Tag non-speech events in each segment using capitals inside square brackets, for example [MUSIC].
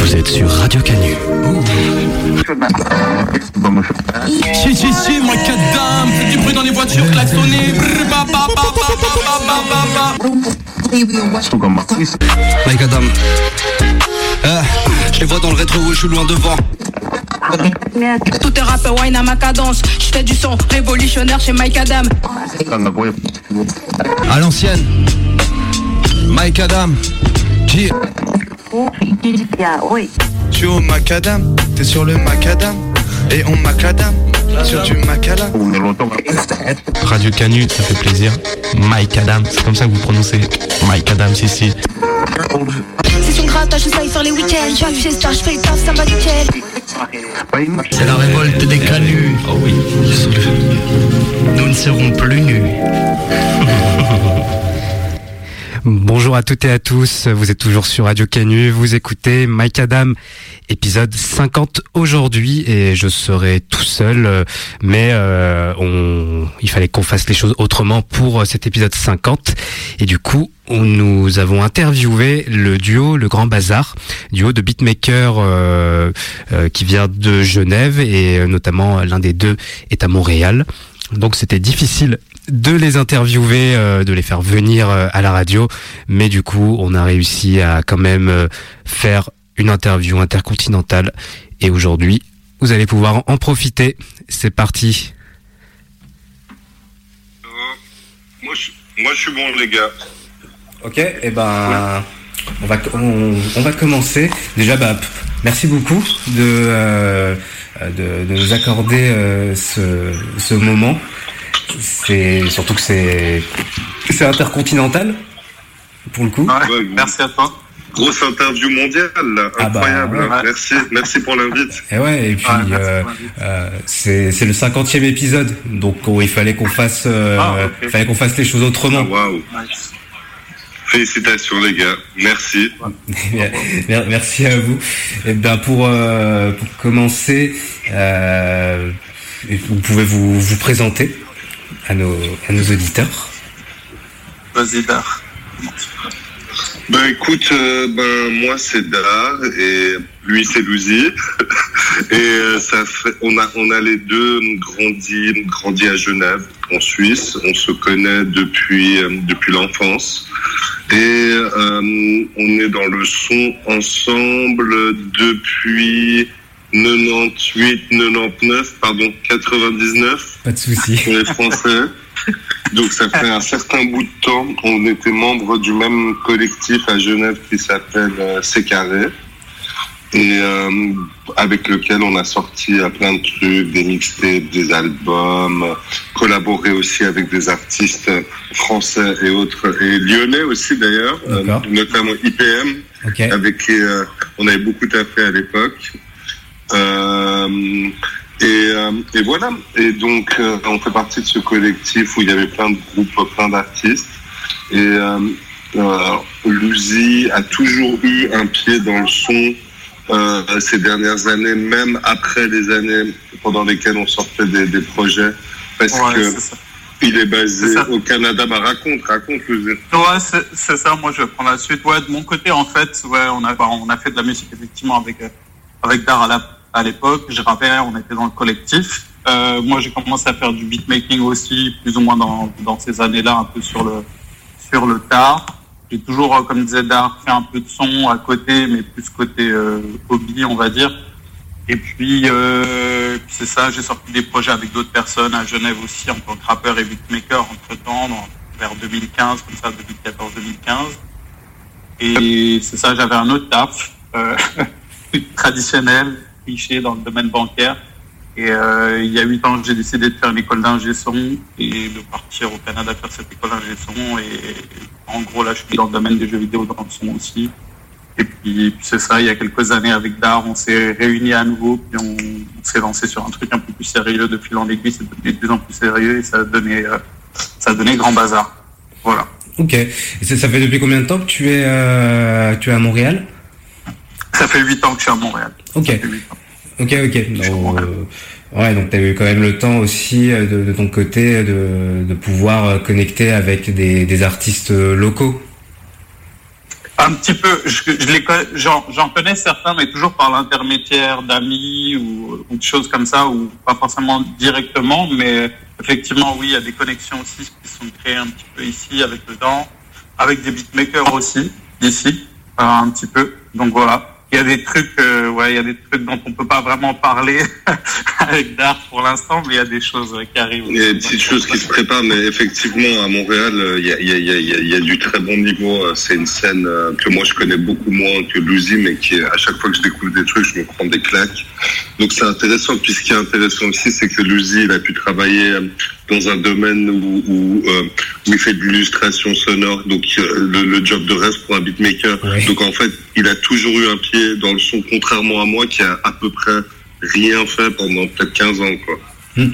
Vous êtes sur Radio Canu. Si, si, si, moi, cadam, faites du bruit dans les voitures, klaxonnez. Mike Adam. Euh, je les vois dans le rétro, où je suis loin devant. Tout est rap, wine à ma cadence. Je du son révolutionnaire chez Mike Adam. À l'ancienne, Mike Adam. G. Je suis au macadam, t'es sur le macadam Et on macadam sur du macadam Radio Canu, ça fait plaisir. Mike Adam, c'est comme ça que vous prononcez. Mike Adam, si, si. C'est son grattage, je sais faire les week-ends. J'arrive chez Star, je fais le taf, ça va nickel. C'est la révolte des canuts. Oh oui. Nous ne serons plus nus. [LAUGHS] Bonjour à toutes et à tous, vous êtes toujours sur Radio Canu, vous écoutez Mike Adam, épisode 50 aujourd'hui. Et je serai tout seul, mais euh, on, il fallait qu'on fasse les choses autrement pour euh, cet épisode 50 et du coup nous avons interviewé le duo Le Grand Bazar, duo de beatmakers euh, qui vient de Genève. Et notamment l'un des deux est à Montréal. Donc c'était difficile de les interviewer, euh, de les faire venir euh, à la radio, mais du coup on a réussi à quand même euh, faire une interview intercontinentale et aujourd'hui vous allez pouvoir en profiter. C'est parti. moi, je, moi je suis bon les gars Ok, et ben on va on, on va commencer. Déjà bah merci beaucoup de euh, de, de nous accorder euh, ce, ce moment. C'est surtout que c'est c'est intercontinental pour le coup. Ouais, Merci à toi. Grosse interview mondiale, là. Ah bah, incroyable. ouais. Merci, merci pour l'invite. Et ouais, et puis euh, pour euh, c'est c'est le cinquantième épisode, donc oh, il fallait qu'on fasse euh, Ah, fallait qu'on fasse les choses autrement. Waouh. Félicitations les gars, merci. Mer- [LAUGHS] Merci à vous. Et ben pour euh, pour commencer, euh, vous pouvez vous vous présenter à nos à nos auditeurs. Vas-y Dar. Ben écoute, euh, ben moi c'est Dar et lui c'est Louzi [LAUGHS] et euh, ça fait, on a on a les deux grandi grandi à Genève en Suisse. On se connaît depuis euh, depuis l'enfance et euh, on est dans le son ensemble depuis 98, 99, pardon 99 Pas de souci. pour les Français. Donc ça fait un certain bout de temps. On était membre du même collectif à Genève qui s'appelle euh, C'est Carré et euh, avec lequel on a sorti euh, plein de trucs, des mixtapes, des albums, collaboré aussi avec des artistes français et autres, et lyonnais aussi d'ailleurs, euh, notamment IPM, avec qui euh, on avait beaucoup taffé à l'époque. Euh, et, euh, et voilà. Et donc, euh, on fait partie de ce collectif où il y avait plein de groupes, plein d'artistes. Et Luzi a toujours eu un pied dans le son euh, ces dernières années, même après les années pendant lesquelles on sortait des, des projets, parce Ouais, que c'est ça. il est basé au Canada. Bah, raconte, raconte, Luzi. Ouais, c'est ça. Moi, je vais prendre la suite. Ouais, de mon côté, en fait, ouais, on a, bah, on a fait de la musique effectivement avec avec Dar à la- à l'époque. Je rappelle, on était dans le collectif. Euh, moi, j'ai commencé à faire du beatmaking aussi, plus ou moins dans dans ces années-là, un peu sur le sur le tard. J'ai toujours, euh, comme disait Dar, fait un peu de son à côté, mais plus côté euh, hobby, on va dire. Et puis, euh, c'est ça, j'ai sorti des projets avec d'autres personnes à Genève aussi en tant que rappeur et beatmaker entre-temps, vers 2015, comme ça, 2014-2015. Et c'est ça, j'avais un autre taf, euh, [LAUGHS] traditionnel, cliché dans le domaine bancaire. Et euh, il y a huit ans, j'ai décidé de faire une école d'ingé son et de partir au Canada faire cette école d'ingé son. Et en gros, là, je suis dans le domaine des jeux vidéo dans le aussi. Et puis, c'est ça, il y a quelques années avec Dar, on s'est réunis à nouveau, puis on, s'est lancé sur un truc un peu plus sérieux de fil en aiguille, c'est devenu de plus en plus sérieux et ça a donné, euh, ça a donné grand bazar. Voilà. Ok. Et ça, ça fait depuis combien de temps que tu es euh, tu es à Montréal? Ça fait huit ans que je suis à Montréal. Ok. Ok, ok. Donc, euh, ouais, donc tu as eu quand même le temps aussi euh, de, de ton côté de, de pouvoir euh, connecter avec des, des artistes euh, locaux. Un petit peu, je, je les connais- j'en connais certains, mais toujours par l'intermédiaire d'amis ou, ou de choses comme ça, ou pas forcément directement, mais effectivement, oui, il y a des connexions aussi qui sont créées un petit peu ici avec le temps, avec des beatmakers aussi, ici, euh, un petit peu. Donc voilà. Il y a des trucs, euh, ouais, il y a des trucs dont on peut pas vraiment parler [LAUGHS] avec Dart pour l'instant, mais il y a des choses qui arrivent. Il y a des petites choses qui se préparent, mais effectivement, à Montréal, euh, il y a, y a- y a- du très bon niveau. Euh, C'est une scène que moi je connais beaucoup moins que Luzi, mais qui, à chaque fois que je découvre des trucs, je me prends des claques. Donc c'est intéressant. Puis ce qui est intéressant aussi, c'est que Luzi, il a pu travailler dans un domaine où, où, euh, où il fait de l'illustration sonore, donc euh, le, le job de rêve pour un beatmaker. Donc en fait, il a toujours eu un pied dans le son, contrairement à moi qui a à peu près rien fait pendant peut-être 15 ans. Quoi.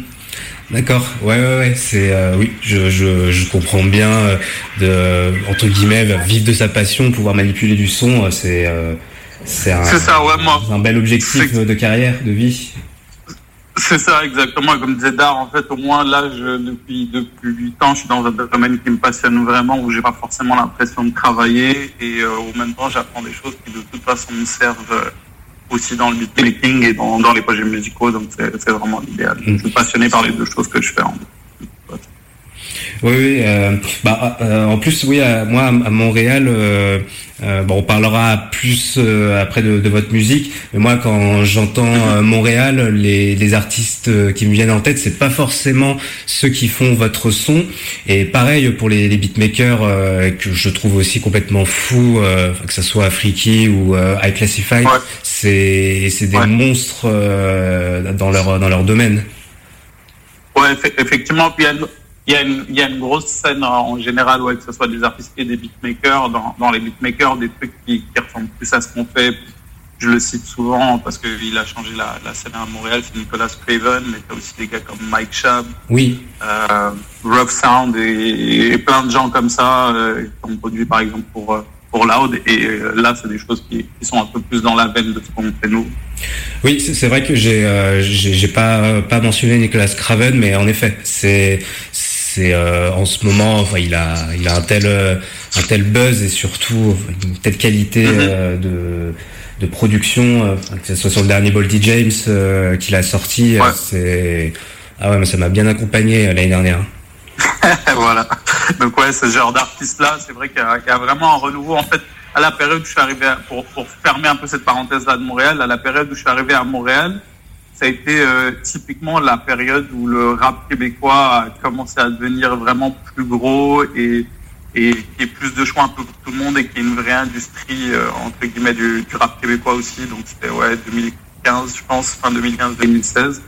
D'accord, ouais, ouais, ouais, c'est euh, oui, je, je, je comprends bien euh, de entre guillemets vivre de sa passion, pouvoir manipuler du son, c'est euh, c'est un, C'est ça, ouais, moi. un bel objectif de carrière, de vie. C'est ça, exactement. Comme disait Dar, en fait, au moins là, je, depuis depuis huit ans, je suis dans un domaine qui me passionne vraiment, où j'ai pas forcément l'impression de travailler, et euh, au même temps, j'apprends des choses qui de toute façon me servent euh, aussi dans le beatmaking et dans, dans les projets musicaux. Donc c'est vraiment l'idéal. Je suis passionné par les deux choses que je fais. En Oui, oui. euh, bah, euh, en plus, oui, à- moi, à Montréal, euh, euh, bon, on parlera plus euh, après de, de votre musique. Mais moi, quand j'entends euh, Montréal, les, les artistes qui me viennent en tête, c'est pas forcément ceux qui font votre son. Et pareil pour les, les beatmakers euh, que je trouve aussi complètement fous, euh, que ce soit Freaky ou euh, High Classified, c'est c'est des monstres euh, dans leur dans leur domaine. Ouais, effe- effectivement. Puis il y a une- il y, a grosse scène euh, en général, ouais, que ce soit des artistes et des beatmakers. Dans, dans les beatmakers, des trucs qui, qui ressemblent plus à ce qu'on fait. Je le cite souvent parce qu'il a changé la, la scène à Montréal, c'est Nicolas Craven, mais t'as aussi des gars comme Mike Shab, Oui. euh, Rough Sound et, et plein de gens comme ça euh, qui ont produit par exemple pour, euh, pour Loud. Et là, c'est des choses qui, qui sont un peu plus dans la veine de ce qu'on fait nous. Oui, c'est vrai que j'ai euh, j'ai j'ai pas pas mentionné Nicolas Craven, mais en effet, c'est c'est euh, en ce moment, enfin, il a il a un tel euh, un tel buzz et surtout une telle qualité euh, de de production, que ce soit sur le dernier Boldy James qu'il a sorti, c'est ah ouais, mais ça m'a bien accompagné l'année dernière. [LAUGHS] voilà. Donc ouais, ce genre d'artiste-là, c'est vrai qu'il y, a qu'il y a vraiment un renouveau. En fait, à la période où je suis arrivé, à- pour, pour fermer un peu cette parenthèse-là de Montréal, à la période où je suis arrivé à Montréal, ça a été euh, typiquement la période où le rap québécois a commencé à devenir vraiment plus gros et et qui ait plus de choix un peu pour tout le monde et qui est une vraie industrie euh, entre guillemets du, rap québécois aussi. Donc c'était ouais 2015, je pense, fin 2015-2016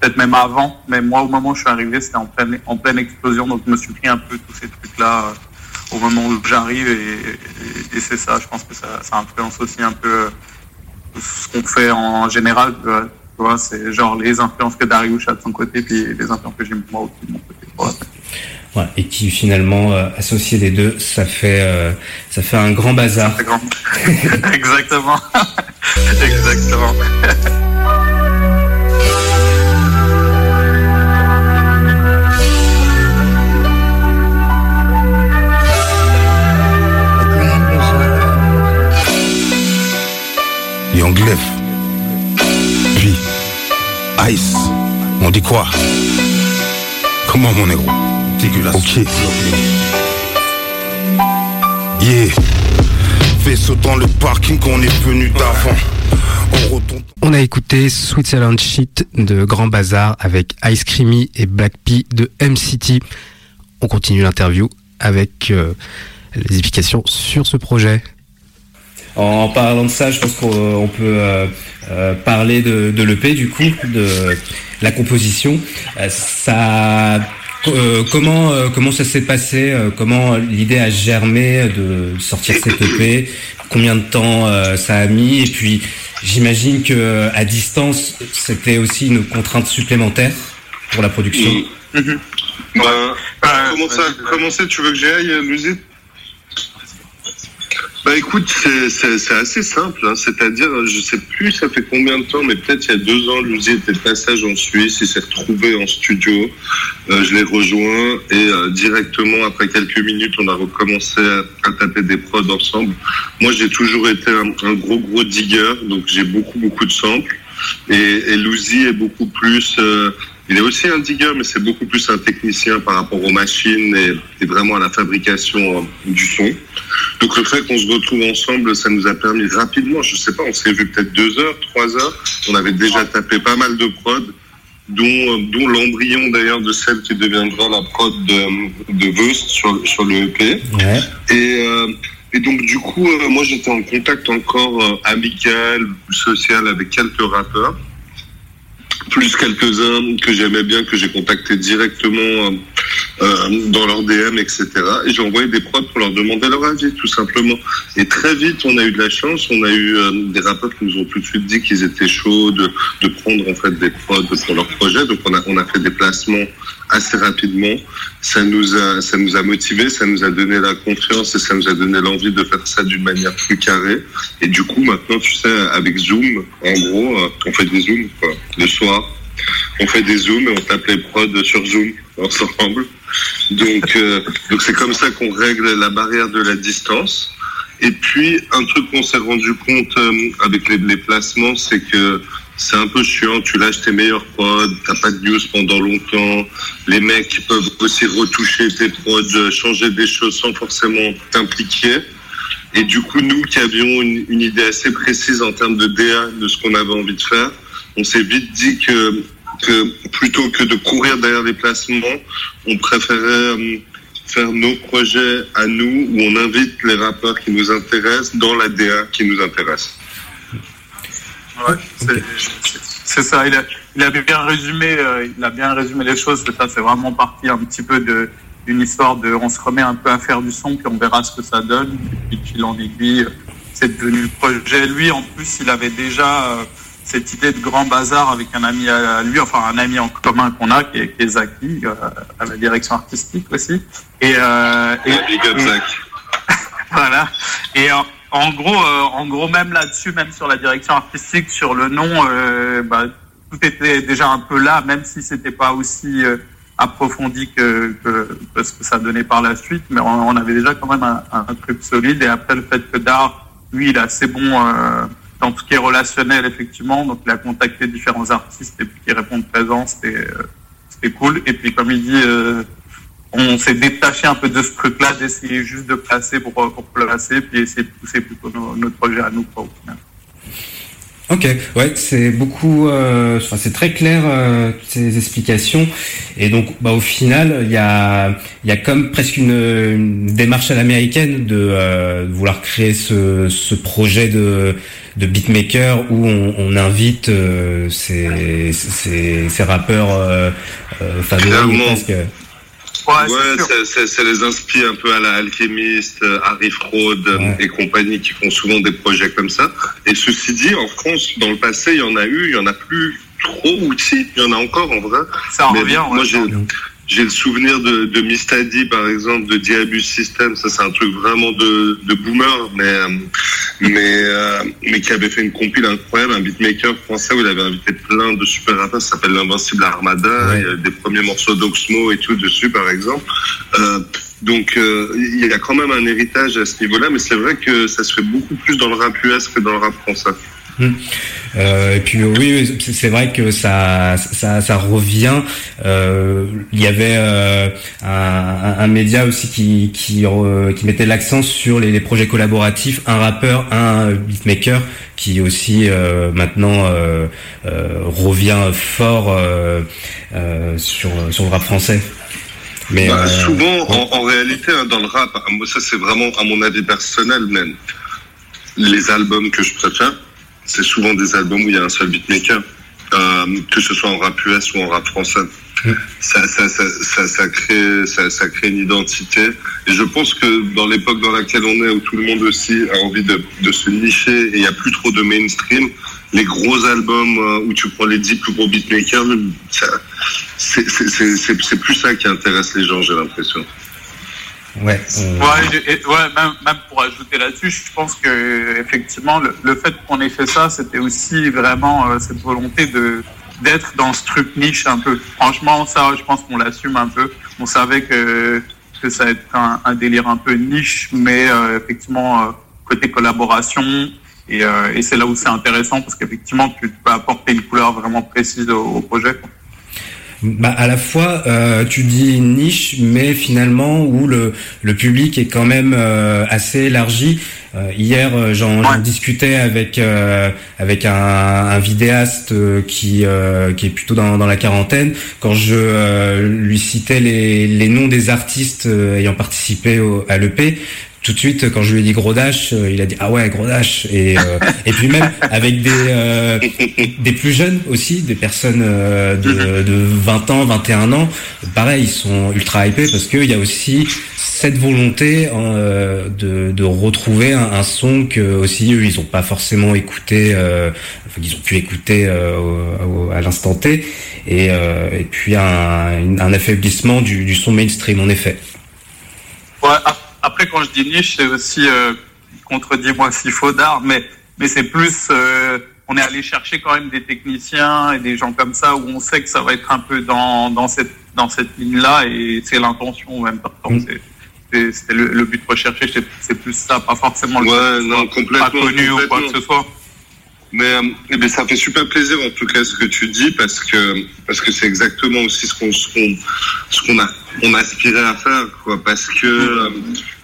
peut-être même avant, mais moi au moment où je suis arrivé, c'était en pleine, explosion, donc je me suis pris un peu tous ces trucs-là euh, au moment où j'arrive, et, c'est ça, je pense que ça, influence aussi un peu ce qu'on fait en général, tu vois, c'est genre les influences que Darius a de son côté, puis les influences que j'ai moi aussi de mon côté. Voilà. Ouais, et qui finalement euh, associé les deux, ça fait euh, ça fait un grand bazar. [LAUGHS] Exactement. [LAUGHS] Exactement. Young Lef. Ice. On dit quoi? Comment mon négro? Ok. Yeah. Fais sautant le parking qu'on est venu d'avant. On retourne. On a écouté Switzerland Shit de Grand Bazar avec Ice Creamy et Black P de M-City. On continue l'interview avec euh, les explications sur ce projet. En parlant de ça, je pense qu'on peut euh, euh, parler de, de l'EP du coup, de la composition. Euh, ça, euh, comment euh, comment ça s'est passé euh, Comment l'idée a germé de sortir cette EP Combien de temps euh, ça a mis Et puis, j'imagine que à distance, c'était aussi une contrainte supplémentaire pour la production. Ben, comment ça a commencé Tu veux que j'y aille, Lucie Bah écoute, c'est- assez simple, hein. c'est-à-dire, je sais plus ça fait combien de temps, mais peut-être il y a deux ans, Luzi était de passage en Suisse, il s'est retrouvé en studio, Euh, je l'ai rejoint et euh, directement après quelques minutes, on a recommencé à, taper des prods ensemble. Moi, j'ai toujours été un, un gros gros digger, donc j'ai beaucoup beaucoup de samples et, et est beaucoup plus euh, il est aussi un digger, mais c'est beaucoup plus un technicien par rapport aux machines et, et vraiment à la fabrication euh, du son. Donc le fait qu'on se retrouve ensemble, ça nous a permis rapidement, je sais pas, on s'est vu peut-être deux heures, trois heures, on avait déjà tapé pas mal de prod, dont, euh, dont l'embryon d'ailleurs de celle qui deviendra la prod de, de Veust sur, sur le EP. Et, euh, et donc du coup, euh, moi j'étais en contact encore euh, amical, social avec quelques rappeurs plus quelques-uns que j'aimais bien, que j'ai contactés directement euh, euh, dans leur DM, etc. Et j'ai envoyé des prods pour leur demander leur avis, tout simplement. Et très vite, on a eu de la chance. On a eu euh, des rappeurs qui nous ont tout de suite dit qu'ils étaient chauds de, de prendre en fait des prods pour leur projet. Donc on a, on a fait des placements assez rapidement. Ça nous a, ça nous a motivés, ça nous a donné la confiance et ça nous a donné l'envie de faire ça d'une manière plus carrée. Et du coup, maintenant, tu sais, avec Zoom, en gros, euh, on fait des Zooms, quoi, le soir. On fait des Zooms et on tape les prods sur Zoom ensemble. Donc, euh, donc c'est comme ça qu'on règle la barrière de la distance. Et puis, un truc qu'on s'est rendu compte euh, avec les, les placements, c'est que c'est un peu chiant. Tu lâches tes meilleurs prods, t'as pas de news pendant longtemps. Les mecs peuvent aussi retoucher tes prods, changer des choses sans forcément t'impliquer. Et du coup, nous qui avions une, une idée assez précise en termes de DA de ce qu'on avait envie de faire, on s'est vite dit que, que plutôt que de courir derrière les placements, on préférait euh, faire nos projets à nous où on invite les rappeurs qui nous intéressent dans la DA qui nous intéresse. Ouais, c'est- c'est ça. Il a, il a bien résumé, euh, il a bien résumé les choses. C'est ça. C'est vraiment parti un petit peu de d'une histoire de, on se remet un peu à faire du son, puis on verra ce que ça donne. Et puis fil en aiguille, c'est devenu le projet. Lui, en plus, il avait déjà euh, cette idée de grand bazar avec un ami à lui, enfin un ami en commun qu'on a, qui est, qui est Zaki, euh, à la direction artistique aussi. Et, euh, et, et- [LAUGHS] voilà. Et en, gros, euh, en gros, même là-dessus, même sur la direction artistique, sur le nom, euh, bah, tout était déjà un peu là, même si c'était pas aussi euh, approfondi que, ce que ça donnait par la suite. Mais on, avait déjà quand même un, un truc solide. Et après, le fait que Dar, lui, il est assez bon dans tout ce qui est relationnel, effectivement. Donc, il a contacté différents artistes et puis qui répondent présent, c'était cool. Et puis, comme il dit, on s'est détaché un peu de ce truc-là, d'essayer juste de placer pour, pour placer, puis essayer de pousser plutôt nos- notre projet à nous, quoi, au final. Ok, ouais, c'est beaucoup, euh, enfin, c'est très clair euh, toutes ces explications. Et donc, bah, au final, il y a, il y a comme presque une, une démarche à l'américaine de, euh, de vouloir créer ce, ce projet de, de beatmaker où on, on invite euh, ces, ces, ces rappeurs euh, euh, favoris presque. Ouais, ça, ça- ça les inspire un peu à la Alchemist, euh, Harry Fraud euh, et compagnie qui font souvent des projets comme ça. Et ceci dit, en France, dans le passé, il y en a eu, il y en a plus trop outils, il y en a encore en vrai. Ça Mais revient, ouais, Moi, j'ai. J'ai le souvenir de, de Mistadi, par exemple, de Diabus System. Ça, c'est un truc vraiment de, de boomer, mais, euh, mais, euh, mais qui avait fait une compile incroyable, un beatmaker français où il avait invité plein de super rappeurs. Ça s'appelle l'Invincible Armada. Il y a des premiers morceaux d'Oxmo et tout dessus, par exemple. Euh, donc, euh, il y a quand même un héritage à ce niveau-là, mais c'est vrai que ça se fait beaucoup plus dans le rap US que dans le rap français. Hmm. Euh, et puis oui, c'est- vrai que ça, ça, ça revient. Euh, il y avait euh, un, média aussi qui, qui, qui mettait l'accent sur les, les projets collaboratifs, un rappeur, un beatmaker, qui aussi maintenant revient fort sur, sur le rap français. Mais Bah, souvent, en, en réalité, hein, dans le rap, moi, ça c'est vraiment à mon avis personnel, même. Les albums que je préfère, c'est souvent des albums où il y a un seul beatmaker, euh, que ce soit en rap US ou en rap français. Ça, ça, ça, ça, ça crée, ça, ça crée une identité. Et je pense que dans l'époque dans laquelle on est, où tout le monde aussi a envie de, de se nicher et il n'y a plus trop de mainstream, les gros albums euh, où tu prends les 10 plus gros beatmakers, c'est plus ça qui intéresse les gens, j'ai l'impression. Ouais. Ouais, et- ouais, même, même pour ajouter là-dessus, je pense que effectivement le, le fait qu'on ait fait ça, c'était aussi vraiment euh, cette volonté de d'être dans ce truc niche un peu. Franchement, ça, je pense qu'on l'assume un peu. On savait que que ça allait être un, un délire un peu niche, mais euh, effectivement euh, côté collaboration. Et, euh, et c'est là où c'est intéressant parce qu'effectivement, tu peux apporter une couleur vraiment précise au, au projet. Bah, à la fois, euh, tu dis niche, mais finalement où le, le public est quand même euh, assez élargi. Euh, hier, euh, j'en discutais avec euh, avec un, un vidéaste euh, qui euh, qui est plutôt dans, dans la quarantaine. Quand je euh, lui citais les, les noms des artistes ayant participé au, à l'EP, tout de suite, quand je lui ai dit Gros Dash, euh, il a dit ah ouais Gros Dash et euh, [LAUGHS] et puis même avec des euh, des plus jeunes aussi, des personnes euh, de, de 20 ans, 21 ans, pareil, ils sont ultra hypés parce qu'il y a aussi cette volonté euh, de, de retrouver un, un son que aussi eux ils ont pas forcément écouté, euh, enfin qu'ils ont pu écouter euh, au- au- à l'instant T et et, et puis un, un affaiblissement du, du son mainstream en effet. Ouais, ap- après, quand je dis niche, c'est aussi, euh, contredis-moi s'il faut d'art, mais, mais c'est plus, euh, on est allé chercher quand même des techniciens et des gens comme ça où on sait que ça va être un peu dans, dans cette, dans cette ligne-là et c'est l'intention en même temps. C'est- c'est- C'était le, le but recherché, c'est- c'est plus ça, pas forcément le Ouais, non, complètement, pas connu ou quoi que ce soit. Mais, euh, eh bien, ça fait super plaisir en tout cas ce que tu dis parce que parce que c'est exactement aussi ce qu'on ce qu'on ce qu'on a on aspirait à faire quoi. Parce que euh,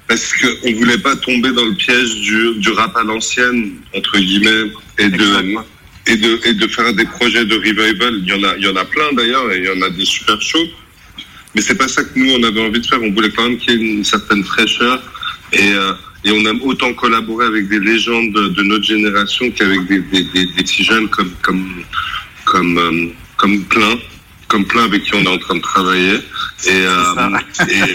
parce que on voulait pas tomber dans le piège du, du rap à l'ancienne entre guillemets et de et de et de faire des projets de revival. Il y en a il y en a plein d'ailleurs et il y en a des super chauds mais c'est pas ça que nous on avait envie de faire. On voulait quand même qu'il y ait une certaine fraîcheur et euh, et on aime autant collaborer avec des légendes de, notre génération qu'avec des, des, des, des petits jeunes comme comme comme euh, comme plein comme plein avec qui on est en train de travailler. Et euh, et,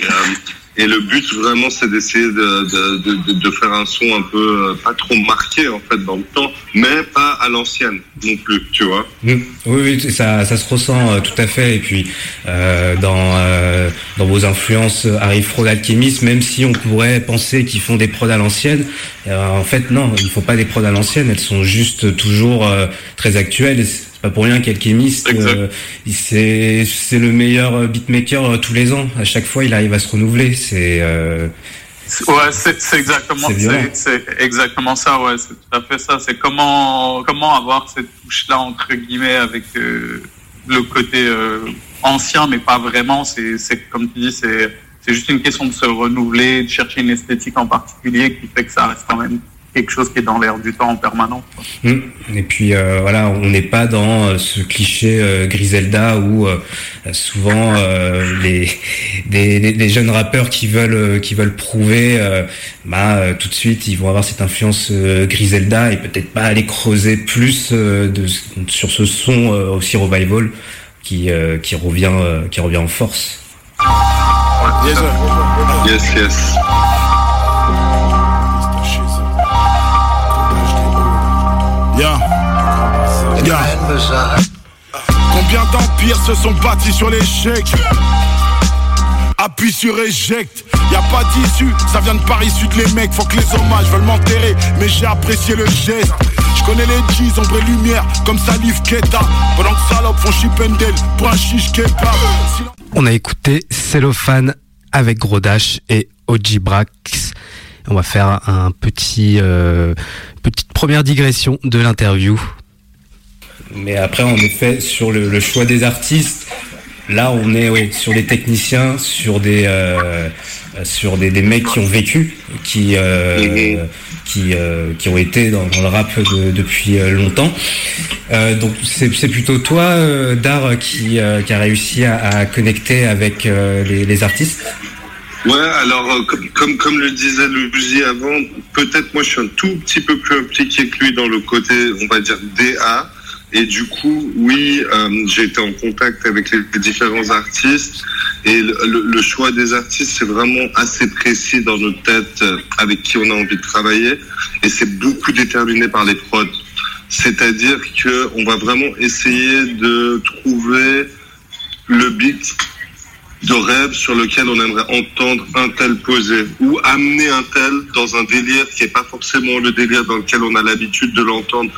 et le but vraiment c'est d'essayer de, de, de, de- faire un son un peu euh, pas trop marqué en fait dans le temps mais pas à l'ancienne non plus tu vois Mm. Oui, oui, ça, ça se ressent euh, tout à fait. Et puis euh, dans euh, dans vos influences euh, arrive Frog Alchemist, même si on pourrait penser qu'ils font des prods à l'ancienne, euh, en fait non, ils font pas des prods à l'ancienne. Elles sont juste toujours très actuelles. Pas pour rien qu'Alchemist, euh, c'est c'est le meilleur euh, beatmaker euh, tous les ans. À chaque fois, il arrive à se renouveler. C'est euh, Ouais, c'est exactement, C'est exactement ça. Ouais, c'est tout à fait ça. C'est comment comment avoir cette touche-là entre guillemets avec euh, le côté euh, ancien, mais pas vraiment. C'est c'est comme tu dis, c'est c'est juste une question de se renouveler, de chercher une esthétique en particulier qui fait que ça reste quand même quelque chose qui est dans l'air du temps en permanence. quoi. Mm. Et puis euh, voilà, on n'est pas dans euh, ce cliché euh, Griselda où euh, souvent euh, les, des, des- des jeunes rappeurs qui veulent qui veulent prouver, euh, bah euh, tout de suite ils vont avoir cette influence euh, Griselda et peut-être pas aller creuser plus euh, de, sur ce son euh, aussi revival qui euh, qui revient euh, qui revient en force. yes yes Combien d'empires se sont bâtis sur l'échec? Appuie sur éjecte, y a pas d'issue, ça vient de Paris Sud les mecs, faut que les hommages veulent m'enterrer, mais j'ai apprécié le geste. Je connais les G's, ombre et lumière, comme Salif Keita, pendant que salopes font pour un chiche kebab. On a écouté Cellophane avec Gros Dash et OG Brax. On va faire un petit euh, petite première digression de l'interview. Mais après, en effet, sur le, choix des artistes, là, on est sur des techniciens, sur des euh, des, mecs qui ont vécu, qui euh, ont été dans, le rap de- depuis longtemps. Donc c'est plutôt toi, Dar, qui a réussi à, connecter avec les, les artistes. Ouais, alors euh, comme, comme le disait Luigi avant, peut-être moi je suis un tout petit peu plus impliqué que lui dans le côté, on va dire DA. Et du coup, oui, euh, j'ai été en contact avec les, différents artistes et le choix des artistes c'est vraiment assez précis dans notre tête euh, avec qui on a envie de travailler et c'est beaucoup déterminé par les prods. C'est-à-dire que on va vraiment essayer de trouver le beat de rêve sur lequel on aimerait entendre un tel poser ou amener un tel dans un délire qui est pas forcément le délire dans lequel on a l'habitude de l'entendre.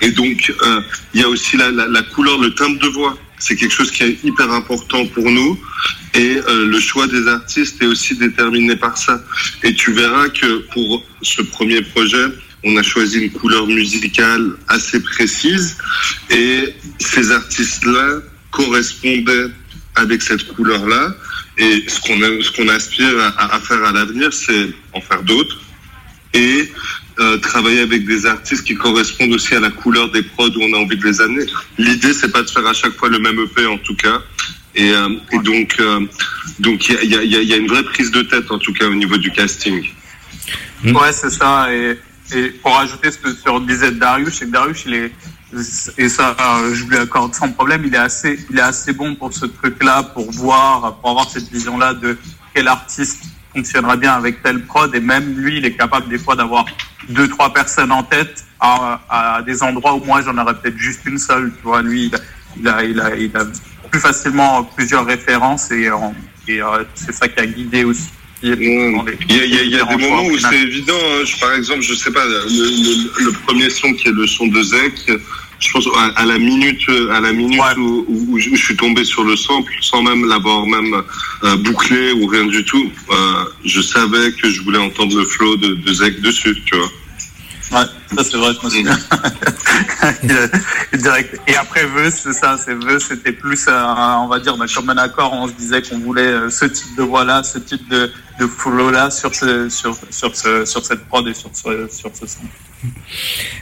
Et donc, euh, il y a aussi la couleur, le timbre de voix. C'est quelque chose qui est hyper important pour nous. Et euh, le choix des artistes est aussi déterminé par ça. Et tu verras que pour ce premier projet, on a choisi une couleur musicale assez précise. Et ces artistes-là correspondaient avec cette couleur-là. Et ce qu'on ce qu'on aspire à, à faire à l'avenir, c'est en faire d'autres et euh, travailler avec des artistes qui correspondent aussi à la couleur des prods où on a envie de les amener. L'idée, c'est pas de faire à chaque fois le même EP, en tout cas. Et, euh, et donc, euh, donc il y a, y, a, y a, une vraie prise de tête, en tout cas, au niveau du casting. Ouais, c'est ça. Et, et pour ajouter ce que sur disait Darius, c'est que Darius, il est et ça, je lui accorde sans problème. Il est assez, il est assez bon pour ce truc-là, pour voir, pour avoir cette vision-là de quel artiste fonctionnera bien avec telle prod. Et même lui, il est capable des fois d'avoir deux, trois personnes en tête à, à des endroits où moi, j'en aurais peut-être juste une seule. Tu vois, lui, il a, il a, il a, plus facilement plusieurs références et, et euh, c'est ça qui a guidé aussi. Il y a, il y a, il y a des moments où c'est évident. Hein. Je, par exemple, je sais pas, le, le, le, premier son qui est le son de Zek, je pense à, à la minute, à la minute ouais. où, où, où, je suis tombé sur le sample, sans même l'avoir même euh, bouclé ou rien du tout, euh, je savais que je voulais entendre le flow de, de Zek dessus, tu vois. Ouais, ça c'est vrai, je me. [LAUGHS] Direct. Et après Vœux, c'est ça, c'est Vœux, c'était plus, un, on va dire, bah, un accord, on se disait qu'on voulait euh, ce type de voix-là, ce type de, de flow-là sur, ce, sur, sur, ce, sur cette prod et sur ce, sur ce son.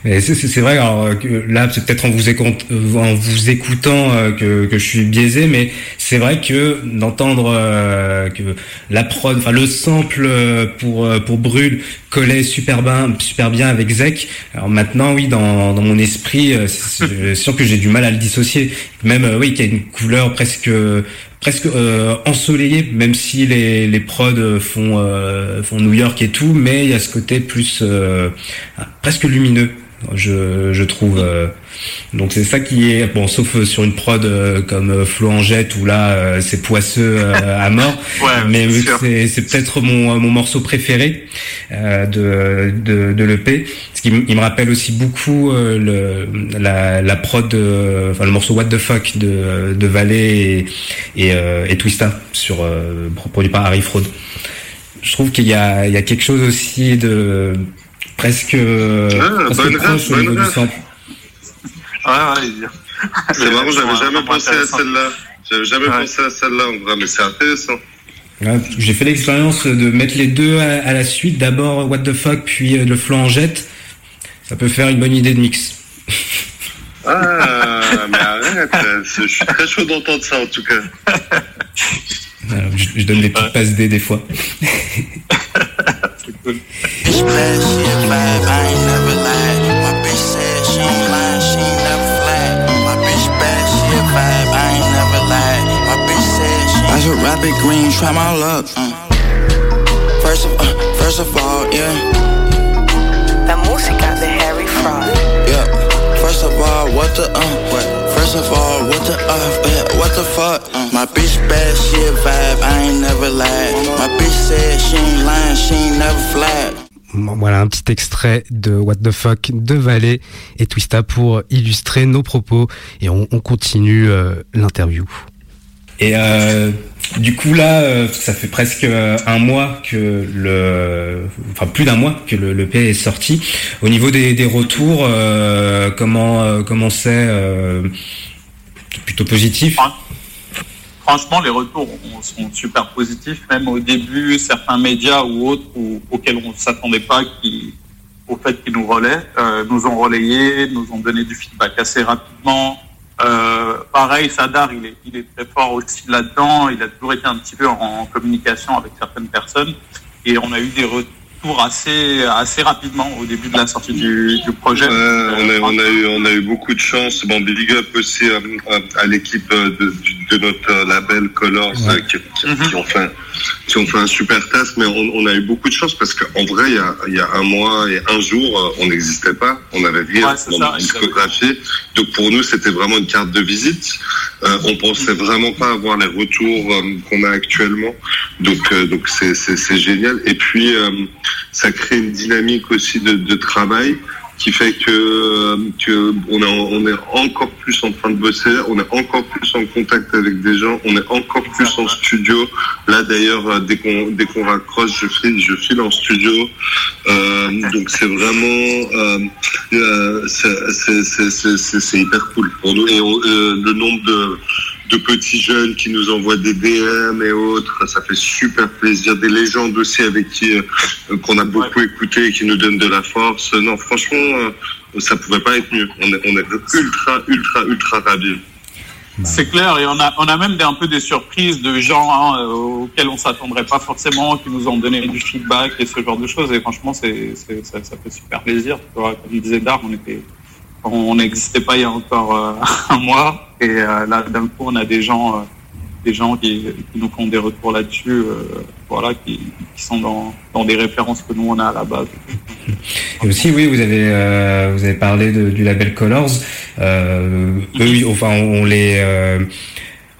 C'est vrai, alors, que là, c'est peut-être en vous, vous écoutant euh, que, que je suis biaisé, mais c'est vrai que d'entendre euh, que la prod, enfin le sample pour pour Brûle collait super bien, super bien avec Zek. Alors maintenant, oui, dans, dans mon esprit, c'est sûr que j'ai du mal à le dissocier. Même, oui, qu'il y a une couleur presque presque euh, ensoleillé, même si les, les prods font, euh, font New York et tout, mais il y a ce côté plus euh, presque lumineux, je, je trouve. Euh. donc c'est ça qui est bon, sauf sur une prod euh, comme Flo en Jet où là c'est poisseux à mort, [LAUGHS] ouais, mais c'est, c'est peut-être mon, mon morceau préféré de, de, de l'EP. Ce qui il me rappelle aussi beaucoup le, la, la prod, enfin le morceau What the Fuck de, de Valet et, et, et Twista sur produit par Harry Fraud. Je trouve qu'il y a, il y a quelque chose aussi de presque, ah, presque bonne proche au niveau du sample. Ouais, ouais. C'est marrant, j'avais jamais pensé à celle-là. J'avais jamais ouais. pensé à celle-là en vrai, mais c'est intéressant. Ouais, j'ai fait l'expérience de mettre les deux à, à la suite, d'abord What the fuck, puis euh, le flanc en jet. Ça peut faire une bonne idée de mix. Ah, mais arrête, je suis très chaud d'entendre ça en tout cas. Alors, je, je, donne des petites passes D des fois. [LAUGHS] Bitch she I never. My bitch said she ain't never. My bitch she I ain't never. My bitch said she. I should rap it green, try my luck. Mm. First of, uh, first of all, yeah. La música de Harry Fraud. Yeah. First of all, what the, uh, what? First of all, what the, uh, what the fuck? Uh. My bitch bad, she a vibe, I ain't never lied. My bitch said she ain't lying, she ain't never flat. Voilà un petit extrait de What the Fuck de Valet et Twista pour illustrer nos propos et on, on continue euh, l'interview. Et euh, du coup là, euh, ça fait presque un mois que le, enfin plus d'un mois que le, le P est sorti. Au niveau des, des retours, euh, comment comment c'est plutôt positif? Franchement, les retours sont super positifs. Même au début, certains médias ou autres auxquels on ne s'attendait pas, qui, au fait qu'ils nous relaient, euh, nous ont relayés, nous ont donné du feedback assez rapidement. Euh, pareil, Sadar, il est, il est très fort aussi là-dedans. Il a toujours été un petit peu en, en, communication avec certaines personnes. Et on a eu des retours assez, assez rapidement au début de la sortie du, du projet. Euh, on, a, on, a eu, on a eu beaucoup de chance. Bon, big up aussi à, à, à l'équipe de, de, de notre euh, label Colors euh, qui, qui- qui ont fait qui ont fait un super test, mais on, on a eu beaucoup de chance parce qu'en vrai, il y, a, il y a un mois et un jour, euh, on n'existait pas, on n'avait rien Ouais, dans ça, notre discographie. Donc pour nous, c'était vraiment une carte de visite. Euh, on pensait vraiment pas avoir les retours euh, qu'on a actuellement. Donc euh, donc c'est génial. Et puis euh, ça crée une dynamique aussi de, travail qui fait que, euh, on, est, encore plus en train de bosser, on est encore plus en contact avec des gens, on est encore plus en studio. Là d'ailleurs, euh, dès qu'on raccroche, je file, en studio. Euh, donc c'est vraiment, c'est- hyper cool pour nous. Et le nombre de de petits jeunes qui nous envoient des DM et autres, ça fait super plaisir. Des légendes aussi avec qui euh, qu'on a beaucoup écouté et qui nous donnent de la force. Non, franchement, euh, ça pouvait pas être mieux. On est, on est ultra, ultra, ultra ravis. C'est clair, et on a, on a même des, un peu des surprises de gens hein, euh, auxquels on s'attendrait pas forcément, qui nous ont donné du feedback et ce genre de choses. Et franchement, c'est, c'est- ça, ça fait super plaisir. Comme disait Dar, on était, on n'existait pas il y a encore euh, [LAUGHS] un mois, et euh, là, d'un coup, on a des gens, euh, des gens qui, qui nous font des retours là-dessus, voilà, qui, sont dans, dans des références que nous on a à la base. Et aussi, oui, vous avez vous avez parlé du label Colors. Eux, enfin, on les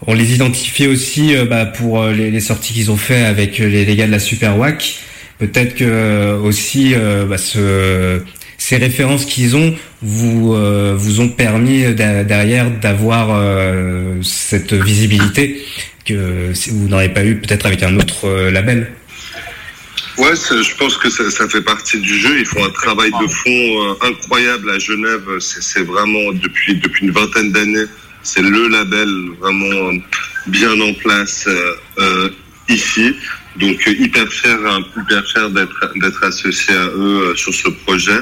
on les identifie aussi bah, pour les, sorties qu'ils ont fait avec les, les gars de la Super Wack. Peut-être que aussi bah, ce, ces références qu'ils ont vous euh, vous ont permis d'a- derrière d'avoir euh, cette visibilité que vous n'aurez pas eu peut-être avec un autre euh, label? Ouais, je pense que ça, fait partie du jeu. Ils font un travail de fond euh, incroyable à Genève. C'est vraiment depuis depuis une vingtaine d'années, c'est le label vraiment euh, bien en place euh, euh, ici. Donc hyper fier, hyper fier d'être d'être associé à eux euh, sur ce projet.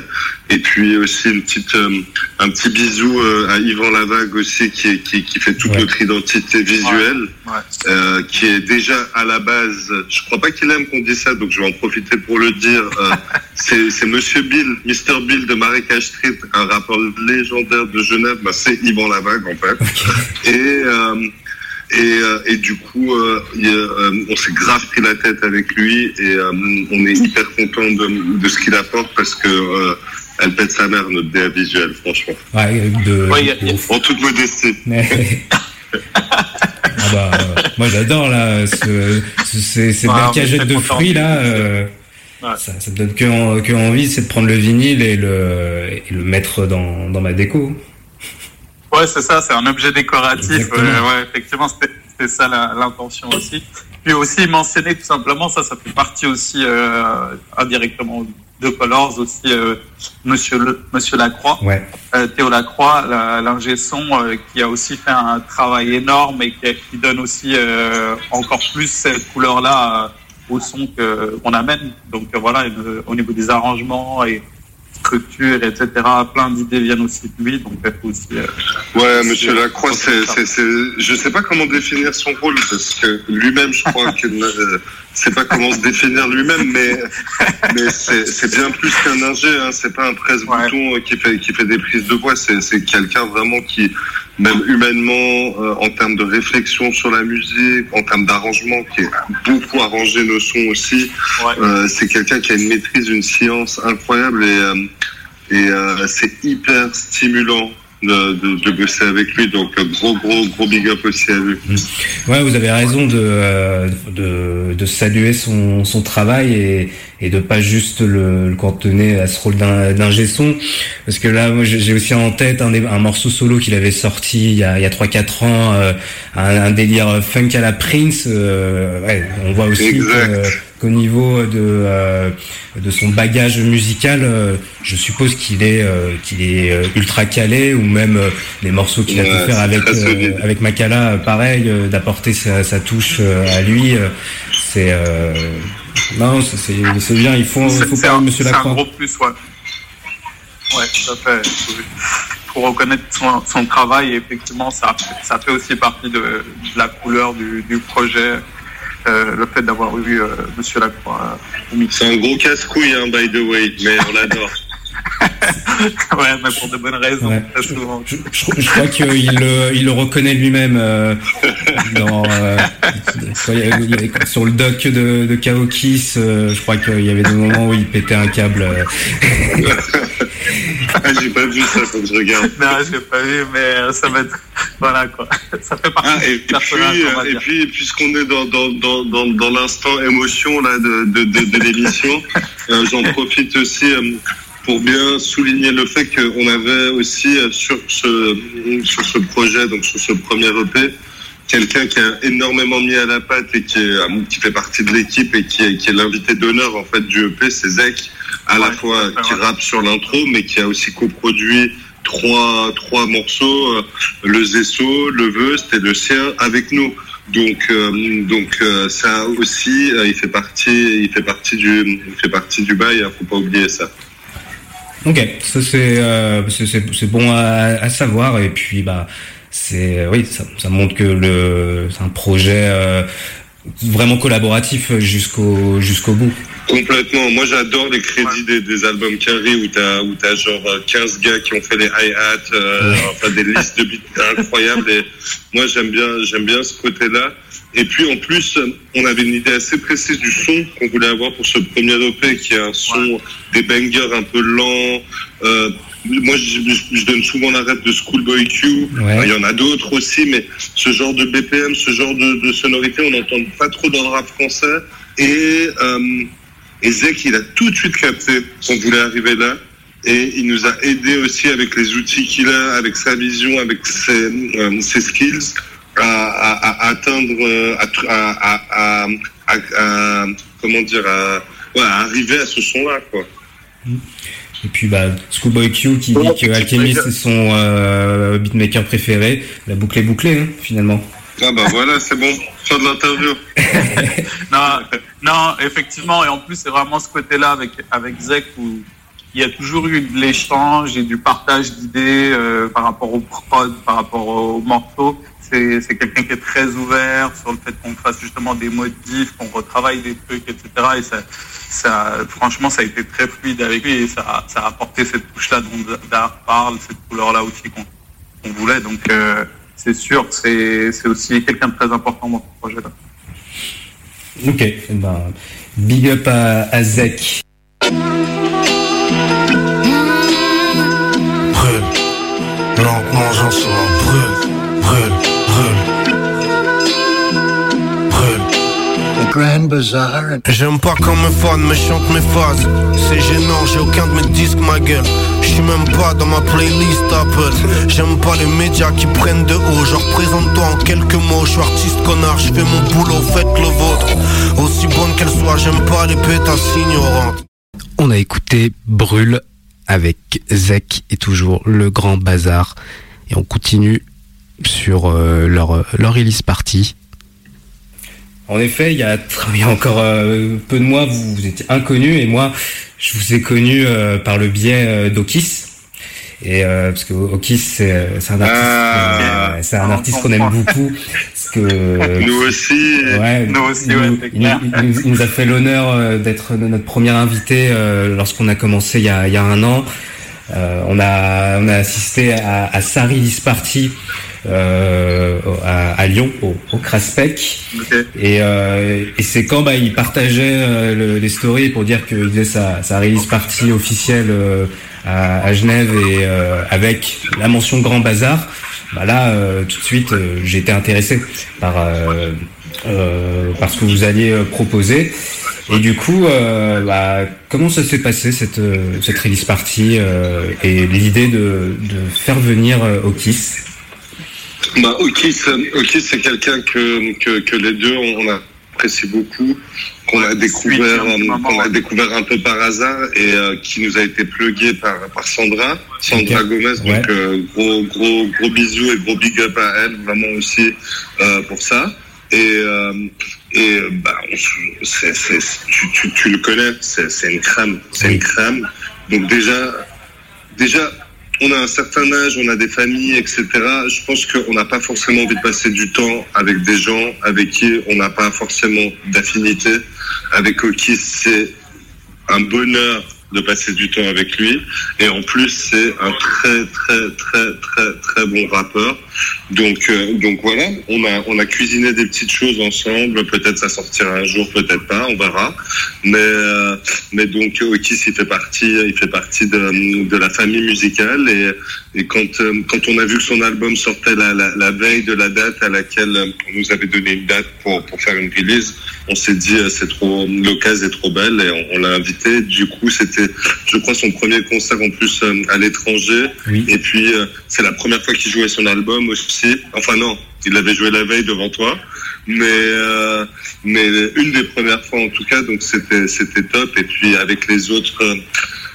Et puis aussi une petite euh, un petit bisou euh, à Yvan Lavague aussi qui qui, qui fait toute notre identité visuelle euh, qui est déjà à la base, je crois pas qu'il aime qu'on dise ça, donc je vais en profiter pour le dire. euh, [LAUGHS] c'est c'est Monsieur Bill, Mr Bill de Marécage Street, un rappeur légendaire de Genève. Bah, c'est Yvan Lavague en fait. Et euh, et, euh, et du coup, euh, il euh, on s'est grave pris la tête avec lui et euh, on est hyper content de, de ce qu'il apporte parce que euh, elle pète sa mère notre DA visuel, franchement. Ouais, de, En toute modestie. [LAUGHS] Ah bah, euh, moi j'adore là ce, ce- ces, ces Ouais, belles cagettes de fruits là. euh, ça, ça me donne que, en- que envie, c'est de prendre le vinyle et le, et le mettre dans, dans ma déco. Ouais, c'est ça, c'est un objet décoratif. Euh, ouais, effectivement, c'était ça la- l'intention aussi. Puis aussi mentionner tout simplement, ça, ça fait partie aussi euh, indirectement de Colors aussi, euh, Monsieur le, Monsieur Lacroix, Ouais. euh, Théo Lacroix, la- l'ingé son, euh, qui a aussi fait un travail énorme et qui, qui donne aussi euh, encore plus cette couleur-là euh, au son qu'on amène. Donc voilà, au niveau des arrangements et structure, etc. Plein d'idées viennent aussi de lui, donc aussi. euh, Ouais, Monsieur Lacroix, c'est, c'est, c'est, je sais pas comment définir son rôle parce que lui-même, je crois [LAUGHS] qu'il ne sait pas comment se définir lui-même, mais, mais c'est, bien plus qu'un ingé, hein. C'est pas un presse-bouton qui fait, qui fait des prises de voix. C'est, quelqu'un vraiment qui, même humainement, euh, en termes de réflexion sur la musique, en termes d'arrangement, qui a beaucoup arrangé nos sons aussi. Euh, c'est quelqu'un qui a une maîtrise, une science incroyable et, euh, et euh, c'est hyper stimulant de, de, de bosser avec lui. Donc euh, gros gros gros big up aussi à lui. Ouais, vous avez raison de, euh, de, de saluer son, son travail et, et de pas juste le, le cantonner à ce rôle d'un d'ingé son. Parce que là, moi, j'ai aussi en tête un, des- un morceau solo qu'il avait sorti il y a, il y a 3-4 ans, euh, un, un délire funk à la Prince. euh, ouais, on voit aussi Exact. que- qu'au niveau de, euh, de son bagage musical, euh, je suppose qu'il est, euh, qu'il est ultra calé ou même euh, les morceaux qu'il a Ouais, pu faire avec, euh, avec Makala, pareil, euh, d'apporter sa, sa touche euh, à lui. euh, c'est euh, non, c'est- bien. Il faut, faut Monsieur c'est un gros plus, ouais. Ouais, tout à fait. Faut reconnaître son, son travail et effectivement, ça, ça fait aussi partie de, de la couleur du, du projet. Euh, le fait d'avoir eu euh, Monsieur Lacroix au mix. C'est un gros casse-couille, hein, by the way, mais on l'adore. [LAUGHS] [LAUGHS] ouais, mais pour de bonnes raisons, Ouais. très souvent. Je, je crois qu'il le, il le reconnaît lui-même euh, dans, euh, sur, le doc de, de Kaokis. euh, je crois qu'il y avait des moments où il pétait un câble. [LAUGHS] Ah, j'ai pas vu ça, faut que je regarde. Non, je l'ai pas vu, mais ça va être. Voilà quoi. Ça fait partie Ah, et, puis, euh, et puis, puisqu'on est dans, dans, dans, dans, dans l'instant émotion là, de, de, de, de l'émission, euh, j'en profite aussi euh, pour bien souligner le fait qu'on avait aussi euh, sur ce, sur ce projet, donc sur ce premier EP, quelqu'un qui a énormément mis à la pâte et qui, est, euh, qui fait partie de l'équipe et qui est, qui est l'invité d'honneur en fait du EP, c'est Zek, à la fois qui rappe sur l'intro, mais qui a aussi coproduit trois trois morceaux, euh, le Zesso, le Veust et le sien avec nous. Donc euh, donc euh, ça aussi, euh, il fait partie il fait partie du il fait partie du bail, hein, faut pas oublier ça. Ok, ça c'est euh, c'est- bon à, à savoir et puis bah c'est oui ça, ça montre que le c'est un projet euh, vraiment collaboratif jusqu'au jusqu'au bout. Complètement. Moi, j'adore les crédits des, des albums carrés où t'as où t'as genre euh, 15 gars qui ont fait les hi-hats, euh, enfin des listes de beats [LAUGHS] incroyables. Et moi, j'aime bien j'aime bien ce côté-là. Et puis en plus, euh, on avait une idée assez précise du son qu'on voulait avoir pour ce premier EP, qui est un son des bangers un peu lents. Euh, moi, je, je- je donne souvent la rêve de Schoolboy Q. Ouais. Il y en a d'autres aussi, mais ce genre de BPM, ce genre de, de sonorité, on n'entend pas trop dans le rap français. Et, euh, et Zek, il a tout de suite capté qu'on voulait arriver là. Et il nous a aidé aussi avec les outils qu'il a, avec sa vision, avec ses, euh, ses skills, à, à- à atteindre, euh, à, comment dire, à, ouais, à arriver à ce son-là, quoi. Et puis bah Schoolboy Q qui dit que Alchemist c'est son euh, beatmaker préféré, la boucle est bouclée hein, finalement. Ah bah voilà, c'est bon, fin de l'interview. [LAUGHS] non, non, effectivement, et en plus c'est vraiment ce côté-là avec avec Zek où il y a toujours eu de l'échange et du partage d'idées euh, par rapport au prod, par rapport au morceau. C'est quelqu'un qui est très ouvert sur le fait qu'on fasse justement des modifs, qu'on retravaille des trucs, etc. Et ça, ça, franchement, ça a été très fluide avec lui et ça, ça a apporté cette touche-là dont Dar parle, cette couleur-là aussi qu'on qu'on voulait. Donc euh, c'est sûr, c'est c'est aussi quelqu'un de très important dans ce projet-là. Ok, eh ben, big up à, à Zek. Lentement j'en sors, Grand Bazaar. J'aime pas quand mes fans me chantent mes phases. C'est gênant, j'ai aucun de mes disques, ma gueule. J'suis même pas dans ma playlist Apple. J'aime pas les médias qui prennent de haut. Genre, présente-toi en quelques mots. J'suis artiste connard, j'fais mon boulot, faites le vôtre. Aussi bonne qu'elle soit, j'aime pas les pétasses ignorantes. On a écouté Brûle avec Zek et toujours le grand bazar. Et on continue sur euh, leur, leur release party. En effet, il y a, il y a encore euh, peu de mois, vous, vous étiez inconnu et moi, je vous ai connu euh, par le biais euh, d'Okis. Et euh, parce que Okis, c'est c'est un artiste, Ah. c'est un artiste qu'on aime beaucoup. Parce que [LAUGHS] Nous aussi. Ouais, Nous aussi, il, ouais, nous- il il il a fait l'honneur d'être notre premier invité lorsqu'on a commencé il y a, il y a un an. Euh, on a on a assisté à, à sa release party euh, à, à Lyon au, au Craspec et, euh, et c'est quand bah, il partageait euh, le- les stories pour dire qu'il faisait sa, sa release party officielle euh, à, à Genève et euh, avec la mention Grand Bazar. Bah là euh, tout de suite j'ai été intéressé par euh, euh, par ce que vous alliez proposer et du coup euh, bah, comment ça s'est passé cette euh, cette release party euh, et l'idée de, de faire venir euh, Okis? Bah, Okis, Okis, c'est quelqu'un que, que, que les deux, on, on apprécie beaucoup, qu'on a découvert, qu'on a découvert un peu par hasard et euh, qui nous a été plugué par, par Sandra, Sandra. Gomez. Ouais. Donc, euh, gros, gros, gros bisous et gros big up à elle, vraiment aussi, euh, pour ça. Et, euh, et bah, tu, tu, tu le connais, c'est, c'est une crème, c'est une crème. Donc déjà, déjà, on a un certain âge, on a des familles, etc. Je pense qu'on n'a pas forcément envie de passer du temps avec des gens avec qui on n'a pas forcément d'affinité. Avec qui c'est un bonheur de passer du temps avec lui. Et en plus, c'est un très, très, très, très, très bon rappeur. Donc, euh, donc voilà, on a, on a cuisiné des petites choses ensemble. Peut-être ça sortira un jour, peut-être pas, on verra. Mais, euh, mais donc, Okis, il fait partie, il fait partie de, de la famille musicale. Et, et quand, euh, quand on a vu que son album sortait la, la, la veille de la date à laquelle on nous avait donné une date pour, pour faire une release, on s'est dit euh, c'est trop l'occasion est trop belle et on, on l'a invité. Du coup, c'était, je crois, son premier concert en plus euh, à l'étranger. Et puis euh, c'est la première fois qu'il jouait son album aussi. Enfin non, il l'avait joué la veille devant toi, mais euh, mais une des premières fois en tout cas. Donc c'était c'était top. Et puis avec les autres. euh,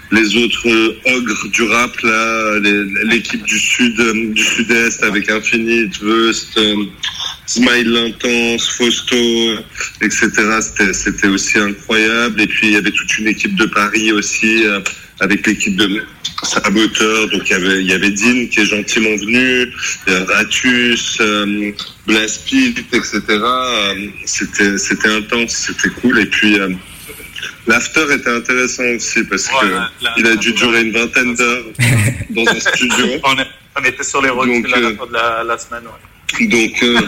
les autres euh, ogres du rap là, l'équipe du sud, du sud-est avec Infinite, Vust, Smile Intense, Fausto, etc. C'était, aussi incroyable. Et puis il y avait toute une équipe de Paris aussi euh, avec l'équipe de Saboteur. Donc il y avait, il y avait Dean qui est gentiment venu, Ratus, euh, Blast Pit, etc. Euh, C'était, c'était intense, c'était cool. Et puis euh, L'after était intéressant aussi parce que il a dû durer une vingtaine d'heures [LAUGHS] dans un studio. on, est- on était sur les la fin de la, la semaine. ouais. Donc, euh,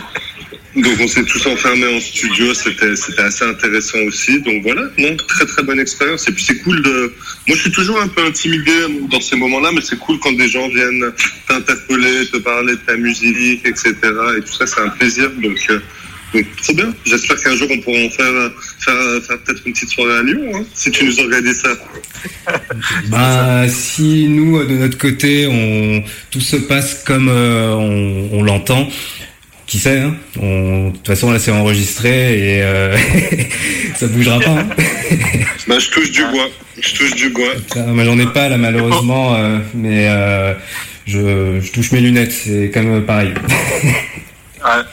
donc on s'est tous enfermés en studio. C'était, assez intéressant aussi. Donc voilà, non, très très bonne expérience. Et puis c'est cool de. Moi, je suis toujours un peu intimidé dans ces moments-là, mais c'est cool quand des gens viennent t'interpeller, te parler de ta musique, etc. Et tout ça, c'est un plaisir. Donc, euh, donc trop bien. J'espère qu'un jour on pourra en faire, faire, faire peut-être une petite soirée à Lyon, hein, si tu nous organises ça. [LAUGHS] Bah, si nous, de notre côté, on, tout se passe comme euh, on, on l'entend, qui sait, hein on, de toute façon, là, c'est enregistré et euh, [LAUGHS] ça bougera pas. Hein [LAUGHS] Bah, je touche du bois. Je touche du bois. Moi, j'en ai pas, là, malheureusement, euh, mais euh, je, je touche mes lunettes, c'est comme euh, pareil. Ouais.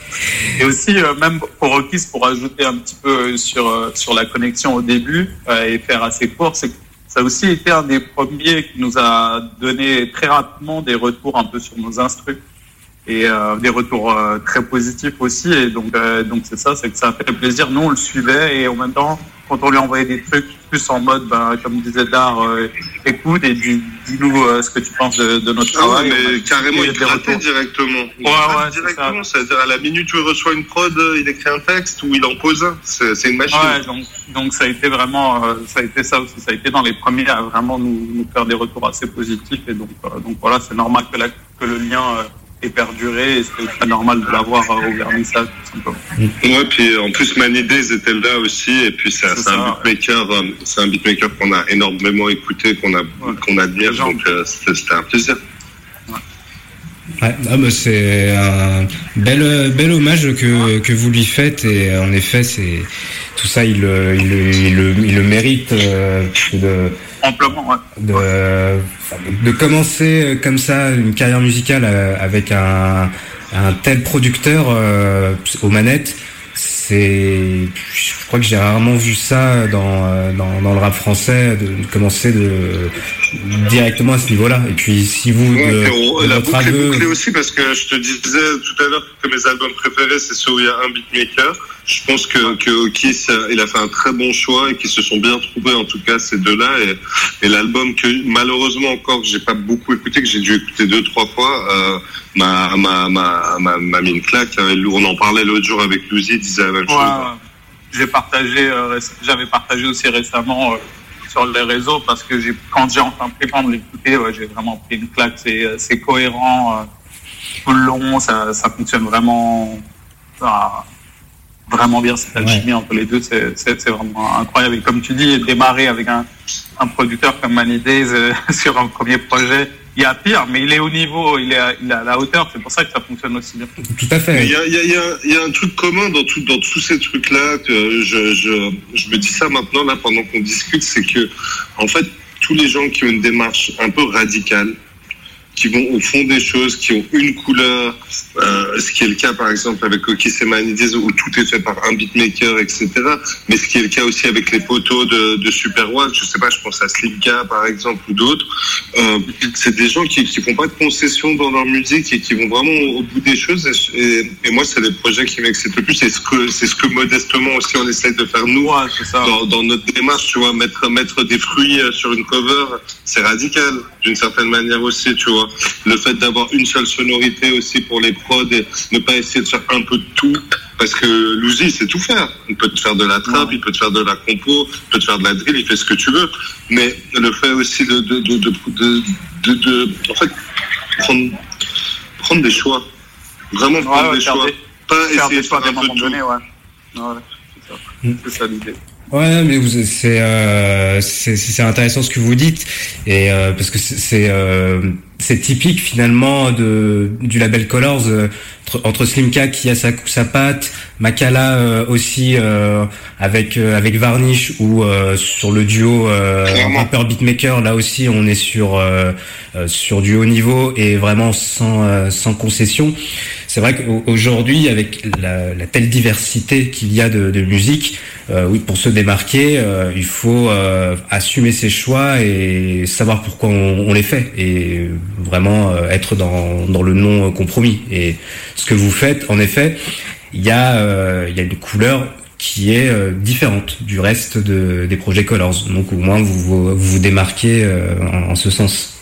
Et aussi, euh, même pour Rokis, pour ajouter un petit peu sur, euh, la connexion au début euh, et faire assez court, c'est que ça a aussi été un des premiers qui nous a donné très rapidement des retours un peu sur nos instrus et euh, des retours euh, très positifs aussi. Et donc, euh, donc c'est ça, c'est que ça a fait plaisir. Nous, on le suivait et en même temps, quand on lui envoyait des trucs plus en mode, ben, comme disait Dar, euh, écoute et dis- dis-nous euh, ce que tu penses de, de notre Ah travail. Mais carrément, il retours. directement. Il Ouais, ouais, directement. C'est-à-dire, à la minute où il reçoit une prod, euh, il écrit un texte ou il en pose un. C'est une machine. Ouais, donc, donc ça a été vraiment, euh, ça a été ça aussi, ça a été dans les premiers à vraiment nous, nous faire des retours assez positifs et donc, euh, donc voilà, c'est normal que, la, que le lien euh, ait perduré et c'est très normal de l'avoir euh, au vernissage tout simplement. Ouais, puis en plus, Many Days était là aussi, et puis c'est c'est un beatmaker, euh, c'est un beatmaker qu'on a énormément écouté, qu'on a, qu'on admire, donc euh, c'était un plaisir. Ouais, ah bah c'est un bel, bel hommage que, que vous lui faites et euh, en effet c'est tout ça il, le- il, le- il, le- il le mérite euh, de, De, commencer comme ça une carrière musicale euh, avec un, tel producteur euh, aux manettes c'est je crois que j'ai rarement vu ça dans, euh, dans, le rap français de commencer de directement à ce niveau là et puis si vous de- on- de la votre boucle est bouclée aussi parce que je te disais tout à l'heure que mes albums préférés c'est ceux où il y a un beatmaker. Je pense que, que Okis, euh, il a fait un très bon choix et qu'ils se sont bien trouvés en tout cas ces deux-là. Et, et l'album que malheureusement encore que j'ai pas beaucoup écouté, que j'ai dû écouter deux trois fois, euh, m'a m'a m'a m'a m'a mis une claque. hein. On en parlait l'autre jour avec Lucy, il disait la même Ouais, chose. ouais. j'ai partagé, euh, réc- j'avais partagé aussi récemment euh, sur les réseaux parce que j'ai, quand j'ai enfin pris le temps de l'écouter, ouais, j'ai vraiment pris une claque. C'est, euh, c'est cohérent euh, tout le long, ça, ça fonctionne vraiment, ça- vraiment bien cette alchimie entre les deux. C'est, c'est, c'est vraiment incroyable. Et comme tu dis, démarrer avec un, un producteur comme Many Days euh, [LAUGHS] sur un premier projet. Il y a pire, mais il est au niveau, il est à, il est à la hauteur. C'est pour ça que ça fonctionne aussi bien. Tout à fait. Mais Il y a, il y, a, il y, a, il y a un truc commun dans, tout, dans tous ces trucs-là que je, je, je me dis ça maintenant là pendant qu'on discute, c'est que en fait tous les gens qui ont une démarche un peu radicale, qui vont au fond des choses, qui ont une couleur, euh, ce qui est le cas par exemple avec Oki Semanides où tout est fait par un beatmaker, etc. Mais ce qui est le cas aussi avec les poteaux de, de Super One, je sais pas, je pense à Slimka par exemple ou d'autres. Euh, c'est des gens qui qui font pas de concessions dans leur musique et qui vont vraiment au bout des choses. Et, et- et moi, c'est les projets qui m'excitent le plus. C'est ce que c'est ce que modestement aussi on essaye de faire nous dans, dans notre démarche. Tu vois, mettre mettre des fruits euh, sur une cover, c'est radical d'une certaine manière aussi. Tu vois, le fait d'avoir une seule sonorité aussi pour les prods et ne pas essayer de faire un peu de tout. Parce que Louzi, c'est tout faire. Il peut te faire de la trap, il peut te faire de la compo, il peut te faire de la drill, il fait ce que tu veux. Mais le fait aussi de, de, de, de, de, de- de- en fait, prendre, prendre des choix. Vraiment prendre ouais, des choix. des- Pas essayer de faire un peu de tout. donné, ouais. Ouais, c'est ça. L'idée. Ouais, mais vous- c'est euh, c'est intéressant ce que vous dites et euh, parce que c'est c'est euh, c'est typique finalement de du label Colors euh, entre, entre Slimka qui a sa sa patte, Makala euh, aussi euh, avec euh, avec Varnish ou euh, sur le duo euh, rappeur beatmaker là aussi on est sur euh, euh, sur du haut niveau et vraiment sans euh, sans concession. C'est vrai qu'aujourd'hui, avec la, la telle diversité qu'il y a de, de musique, euh, oui, pour se démarquer, euh, il faut euh, assumer ses choix et savoir pourquoi on, on les fait et vraiment euh, être dans, dans le non compromis. Et ce que vous faites, en effet, il y a euh, il y a une couleur qui est euh, différente du reste de, des projets Colors. Donc au moins vous vous, démarquez euh, en, ce sens.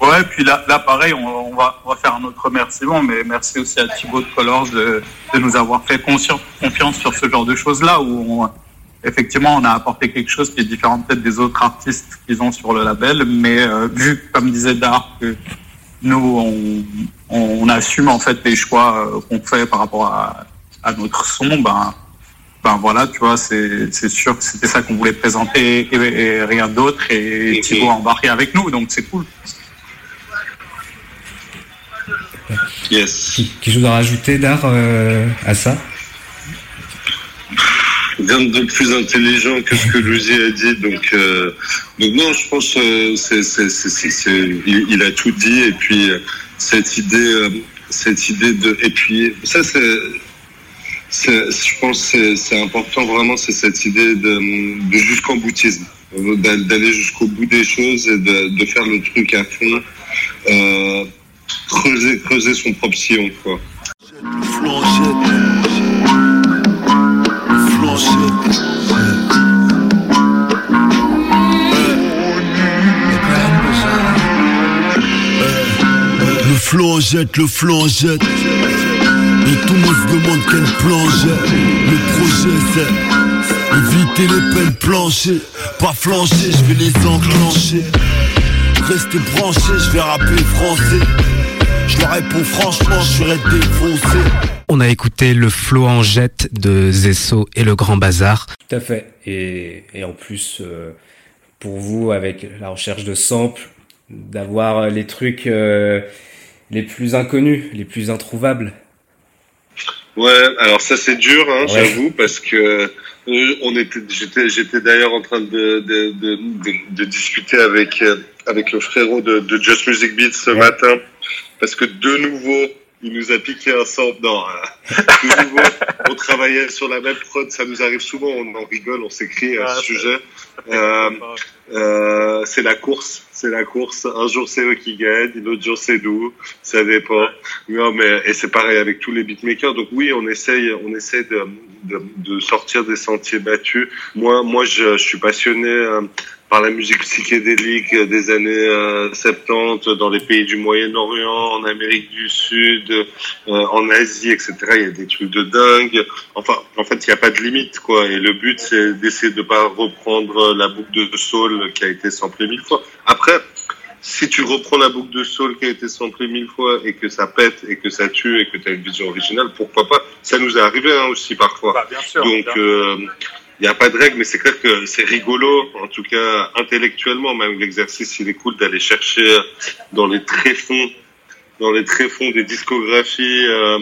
Ouais, puis là, pareil, on, va, faire un autre remerciement, mais merci aussi à Thibaut de Colors de, nous avoir fait confiance sur ce genre de choses-là, où effectivement on a apporté quelque chose qui est différent peut-être des autres artistes qu'ils ont sur le label, mais vu, comme disait Dar, que nous, on, on assume en fait les choix euh, qu'on fait par rapport à, à notre son, ben, ben voilà, tu vois, c'est c'est sûr que c'était ça qu'on voulait présenter et, et rien d'autre, et Thibaut a embarqué avec nous, donc c'est cool. Yes. Quelque chose à rajouter, Dar, euh, à ça? Rien de plus intelligent que ce que Louis a dit. Donc, euh, donc non, je pense euh, c'est, c'est, c'est, c'est, il, il a tout dit. Et puis euh, cette idée, euh, cette idée de, et puis ça c'est, je pense que c'est, important vraiment, c'est cette idée de, de jusqu'en boutisme, D'a- d'aller jusqu'au bout des choses et de, de faire le truc à fond, euh, creuser, creuser son propre sillon, quoi. Le flanc jette, le flanc jette. Et tout le monde se demande quel plan. Le projet c'est éviter les peines planchées. Pas flancher, je vais les enclencher. Restez branchés, je vais rapper français. Je leur réponds franchement, je serais défoncé. On a écouté le flot en jet de Zesso et le Grand Bazar. Tout à fait. Et, et en plus, euh, pour vous, avec la recherche de samples, d'avoir les trucs euh, les plus inconnus, les plus introuvables. Ouais, alors ça c'est dur, hein, Ouais. j'avoue, parce que euh, on était, j'étais, j'étais d'ailleurs en train de, de, de, de, de discuter avec avec le frérot de, de Just Music Beats ce matin, parce que de nouveau il nous a piqué un sample. Non, euh, de nouveau on travaillait sur la même prod, ça nous arrive souvent, on en rigole, on s'écrit à ce sujet. Euh, euh, c'est la course, c'est la course. Un jour c'est eux qui gagnent, l'autre jour c'est nous, ça dépend. Non mais et c'est pareil avec tous les beatmakers. Donc oui, on essaye, on essaye de, de, de sortir des sentiers battus. Moi, moi, je, je suis passionné euh, par la musique psychédélique des années euh, 70 dans les pays du Moyen-Orient, en Amérique du Sud, euh, en Asie, etc. Il y a des trucs de dingue. Enfin, en fait, il n'y a pas de limite, quoi. Et le but, c'est d'essayer de pas reprendre la boucle de soul qui a été samplée mille fois. Après, si tu reprends la boucle de soul qui a été samplée mille fois et que ça pète et que ça tue et que tu as une vision originale, pourquoi pas? Ça nous est arrivé hein, aussi parfois. sûr, Donc, bien euh, il n'y a pas de règle, mais c'est clair que c'est rigolo, en tout cas intellectuellement, même l'exercice, il est cool d'aller chercher dans les tréfonds, dans les tréfonds des discographies, euh,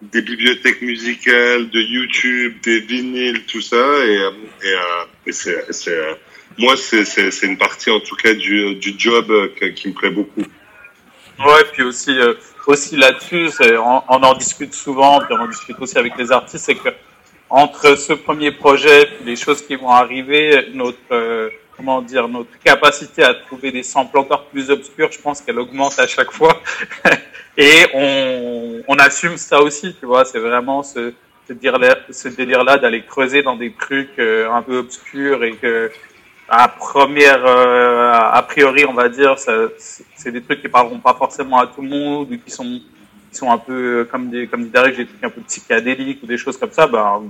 des bibliothèques musicales, de YouTube, des vinyles, tout ça, et, euh, euh, moi, c'est une partie en tout cas du job qui me plaît beaucoup. Ouais, puis aussi, aussi là-dessus, on, on en discute souvent, puis on en discute aussi avec les artistes, c'est que entre ce premier projet, les choses qui vont arriver, notre euh, comment dire, notre capacité à trouver des samples encore plus obscurs, je pense qu'elle augmente à chaque fois. [LAUGHS] Et on, on assume ça aussi, tu vois. C'est vraiment ce, ce délire-là, d'aller creuser dans des trucs euh, un peu obscurs et que à première, euh, a priori, on va dire, c'est des trucs qui parleront pas forcément à tout le monde ou qui sont qui sont un peu euh, comme des comme des trucs un peu psychédéliques ou des choses comme ça. Ben,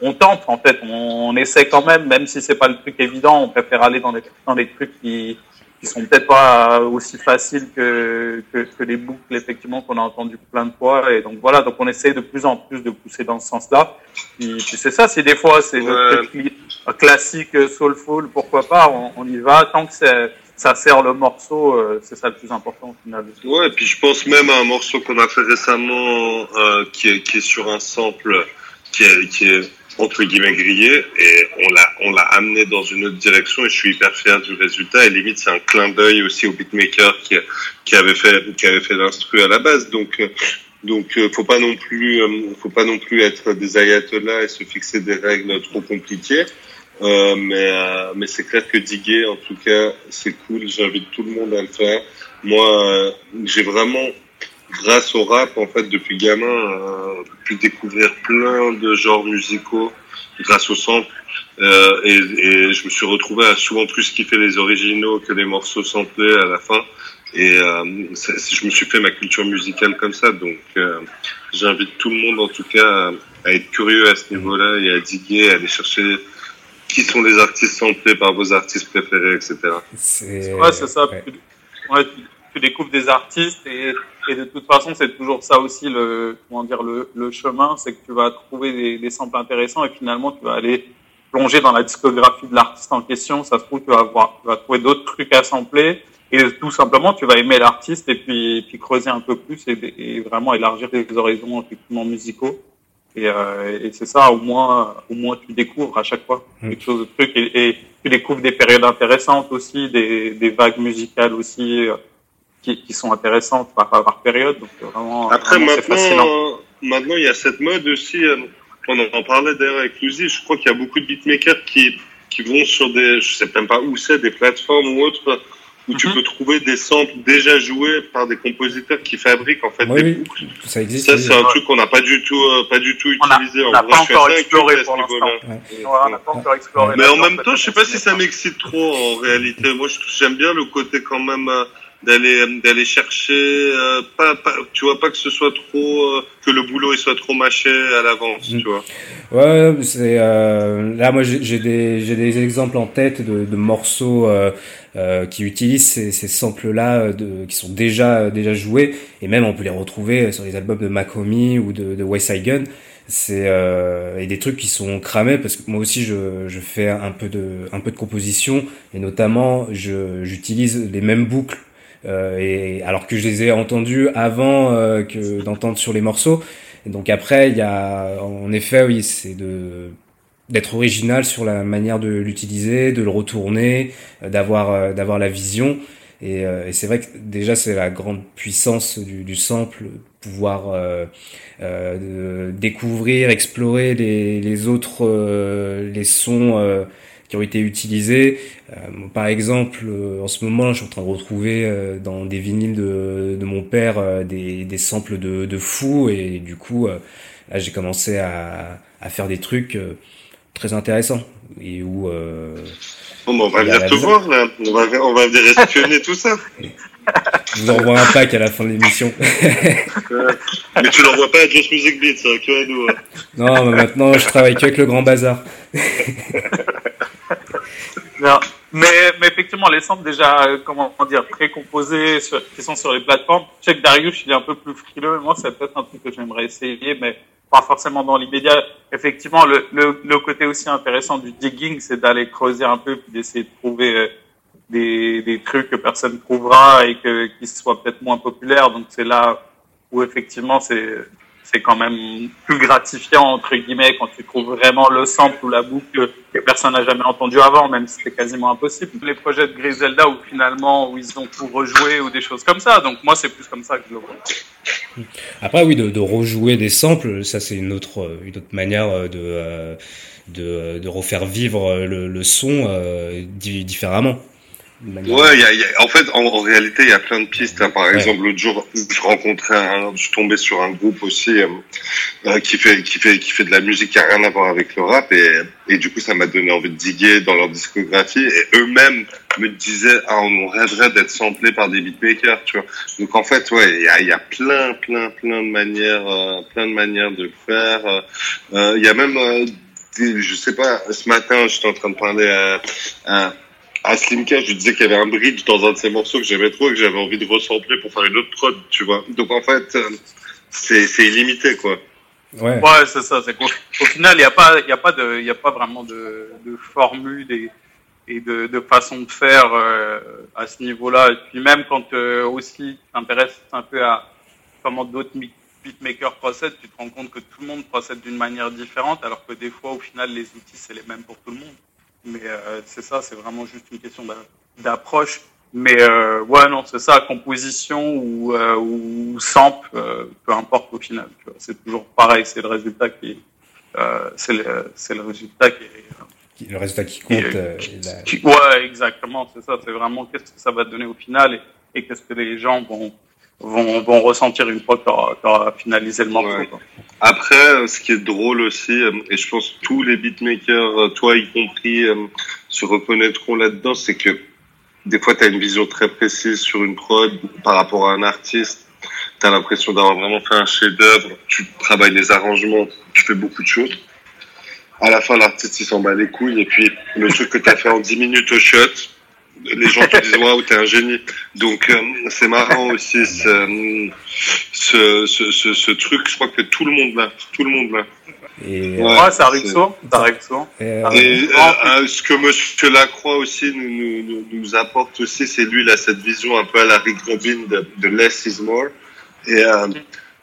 on tente en fait, on, on essaie quand même, même si c'est pas le truc évident. On préfère aller dans les dans des trucs qui qui sont peut-être pas aussi faciles que, que, que les boucles effectivement qu'on a entendu plein de fois. Et donc voilà. Donc on essaie de plus en plus de pousser dans ce sens-là. Puis, puis c'est ça. Si des fois c'est le truc cli- classique soulful pourquoi pas on, on y va. Tant que c'est- ça sert le morceau euh, c'est ça le plus important au final. Ouais, et puis je pense même à un morceau qu'on a fait récemment euh, qui, est, qui est sur un sample qui est, qui est entre guillemets grillé et on l'a on l'a amené dans une autre direction et je suis hyper fier du résultat et limite c'est un clin d'œil aussi au beatmaker qui qui avait fait qui avait fait l'instru à la base donc euh, donc euh, faut pas non plus faut pas non plus être des ayatollahs et se fixer des règles trop compliquées euh, mais euh, mais c'est clair que diguer en tout cas c'est cool j'invite tout le monde à le faire. Moi euh, j'ai vraiment grâce au rap en fait depuis gamin euh, pu découvrir plein de genres musicaux grâce au sample. Euh, et, et je me suis retrouvé à souvent plus kiffer les originaux que les morceaux samplés à la fin. Et je me suis fait ma culture musicale comme ça. Donc j'invite tout le monde en tout cas à être curieux à ce niveau-là et à diguer à aller chercher qui sont les artistes samplés par vos artistes préférés etc Ouais, c'est ça. Tu, ouais, tu, tu découvres des artistes et, et de toute façon, c'est toujours ça aussi le, comment dire, le, le chemin, c'est que tu vas trouver des, des samples intéressants et finalement, tu vas aller plonger dans la discographie de l'artiste en question. Ça se trouve, tu vas voir, tu vas trouver d'autres trucs à sampler et tout simplement, tu vas aimer l'artiste et puis, puis creuser un peu plus et, et vraiment élargir tes horizons effectivement musicaux. Et, euh, et c'est ça, au moins, au moins tu découvres à chaque fois Mm. quelque chose de truc et, et tu découvres des périodes intéressantes aussi, des, des vagues musicales aussi euh, qui, qui sont intéressantes par, par période. Donc vraiment, Après, vraiment, maintenant, euh, maintenant, il y a cette mode aussi. euh, On en parlait d'ailleurs avec Luzi. Je crois qu'il y a beaucoup de beatmakers qui, qui vont sur des, je sais même pas où c'est, des plateformes ou autres, où Mhm. tu peux trouver des samples déjà joués par des compositeurs qui fabriquent en fait Oui, des oui, boucles. ça existe. Ça, oui. c'est un truc qu'on n'a pas du tout, euh, pas du tout utilisé. on n'a en pas encore exploré pour l'instant. Ouais. Mais en même temps, je sais pas si ça m'excite trop en réalité. Moi, j'aime bien le côté quand même euh, d'aller d'aller chercher, euh, pas, pas, tu vois, pas que ce soit trop, euh, que le boulot il soit trop mâché à l'avance, Mm. tu vois. Ouais, c'est euh, là moi j'ai j'ai des j'ai des exemples en tête de, de morceaux euh, euh, qui utilisent ces, ces samples là de qui sont déjà déjà joués et même on peut les retrouver sur les albums de Makomi ou de, de West Side Gun. C'est euh, et des trucs qui sont cramés parce que moi aussi je, je fais un peu de un peu de composition et notamment je j'utilise les mêmes boucles euh, et alors que je les ai entendus avant euh, que d'entendre sur les morceaux. Donc après, il y a, en effet, oui, c'est de d'être original sur la manière de l'utiliser, de le retourner, euh, d'avoir euh, d'avoir la vision. Et, euh, et c'est vrai que déjà c'est la grande puissance du, du sample, pouvoir euh, euh, découvrir, explorer les, les autres euh, les sons qui ont été utilisés. Par exemple, en ce moment, je suis en train de retrouver dans des vinyles de, de mon père des, des samples de, de fou et du coup, là, j'ai commencé à, à faire des trucs très intéressants et où euh, Bon, bah, on va venir te voir là. On va, on va venir espionner tout ça. je vous envoie un pack à la fin de l'émission. Mais tu l'envoies pas à Just Music Beat, ça, que à nous. hein. non, mais maintenant, je travaille que avec le Grand Bazar. Non. Mais, mais effectivement, les samples déjà, euh, comment dire, précomposés, sur, qui sont sur les plateformes. Je sais que Darius, il est un peu plus frileux, moi, c'est peut-être un truc que j'aimerais essayer, mais pas forcément dans l'immédiat. Effectivement, le, le, le côté aussi intéressant du digging, c'est d'aller creuser un peu, puis d'essayer de trouver euh, des, des trucs que personne trouvera et que, qui soient peut-être moins populaires. Donc, c'est là où effectivement, c'est, c'est quand même plus gratifiant entre guillemets quand tu trouves vraiment le sample ou la boucle que personne n'a jamais entendu avant, même si c'est quasiment impossible. Les projets de Griselda où finalement où ils ont tout rejoué ou des choses comme ça. Donc moi c'est plus comme ça que je le vois. Après oui de, de rejouer des samples, ça c'est une autre une autre manière de euh, de, de refaire vivre le, le son euh, di- différemment. Ouais, il y a, y a- en fait, en, en réalité, il y a plein de pistes. hein. Par exemple, l'autre jour, je rencontrais, un, je suis tombé sur un groupe aussi euh, euh, qui fait qui fait qui fait de la musique qui a rien à voir avec le rap et et du coup, ça m'a donné envie de diguer dans leur discographie et eux-mêmes me disaient ah on rêverait d'être samplé par des beatmakers, tu vois. Donc en fait, ouais, il y a, y a plein plein plein de manières euh, plein de manières de faire. Euh, euh, Il y a même euh, des- je sais pas, ce matin, j'étais en train de parler à, à, à Slimka, je lui disais qu'il y avait un bridge dans un de ses morceaux que j'aimais trop et que j'avais envie de ressembler pour faire une autre prod, tu vois. Donc en fait, euh, c'est illimité, quoi. Ouais. Ouais, c'est ça. Au final, il n'y a pas, y a pas de, il y a pas vraiment de, de formule et, et de, de façon de faire euh, à ce niveau-là. Et puis même quand euh, aussi tu t'intéresses un peu à comment d'autres beatmakers procèdent, tu te rends compte que tout le monde procède d'une manière différente, alors que des fois, au final, les outils c'est les mêmes pour tout le monde. Mais euh, c'est ça, c'est vraiment juste une question d'a- d'approche. Mais euh, ouais, non, c'est ça, composition ou, euh, ou sample, euh, peu importe au final. C'est toujours pareil, c'est le résultat qui, euh, c'est le, c'est le résultat qui est. Le résultat qui compte. euh, la- qui- ouais, exactement, c'est ça. C'est vraiment qu'est-ce que ça va donner au final et, et qu'est-ce que les gens vont vont, vont ressentir une fois que tu auras finalisé le morceau. quoi. Après, euh, ce qui est drôle aussi, euh, et je pense que tous les beatmakers, euh, toi y compris, se reconnaîtront là-dedans, c'est que des fois, tu as une vision très précise sur une prod par rapport à un artiste. Tu as l'impression d'avoir vraiment fait un chef-d'œuvre. Tu travailles les arrangements, tu fais beaucoup de choses. À la fin, l'artiste, il s'en bat les couilles. Et puis, le truc que tu as fait en 10 minutes au shot, les gens te disent waouh, t'es un génie. Donc, euh, c'est marrant aussi ce, ce, ce, ce, ce truc. Je crois que tout le monde l'a. Tout le monde l'a. Et, Ouais, ça arrive c'est- souvent. Ça arrive souvent. Et, Ça Et arrive euh, souvent. euh, ce que Monsieur Lacroix aussi nous, nous, nous, nous apporte aussi, c'est lui, il a cette vision un peu à la Rick Rubin de, de less is more. Et, euh,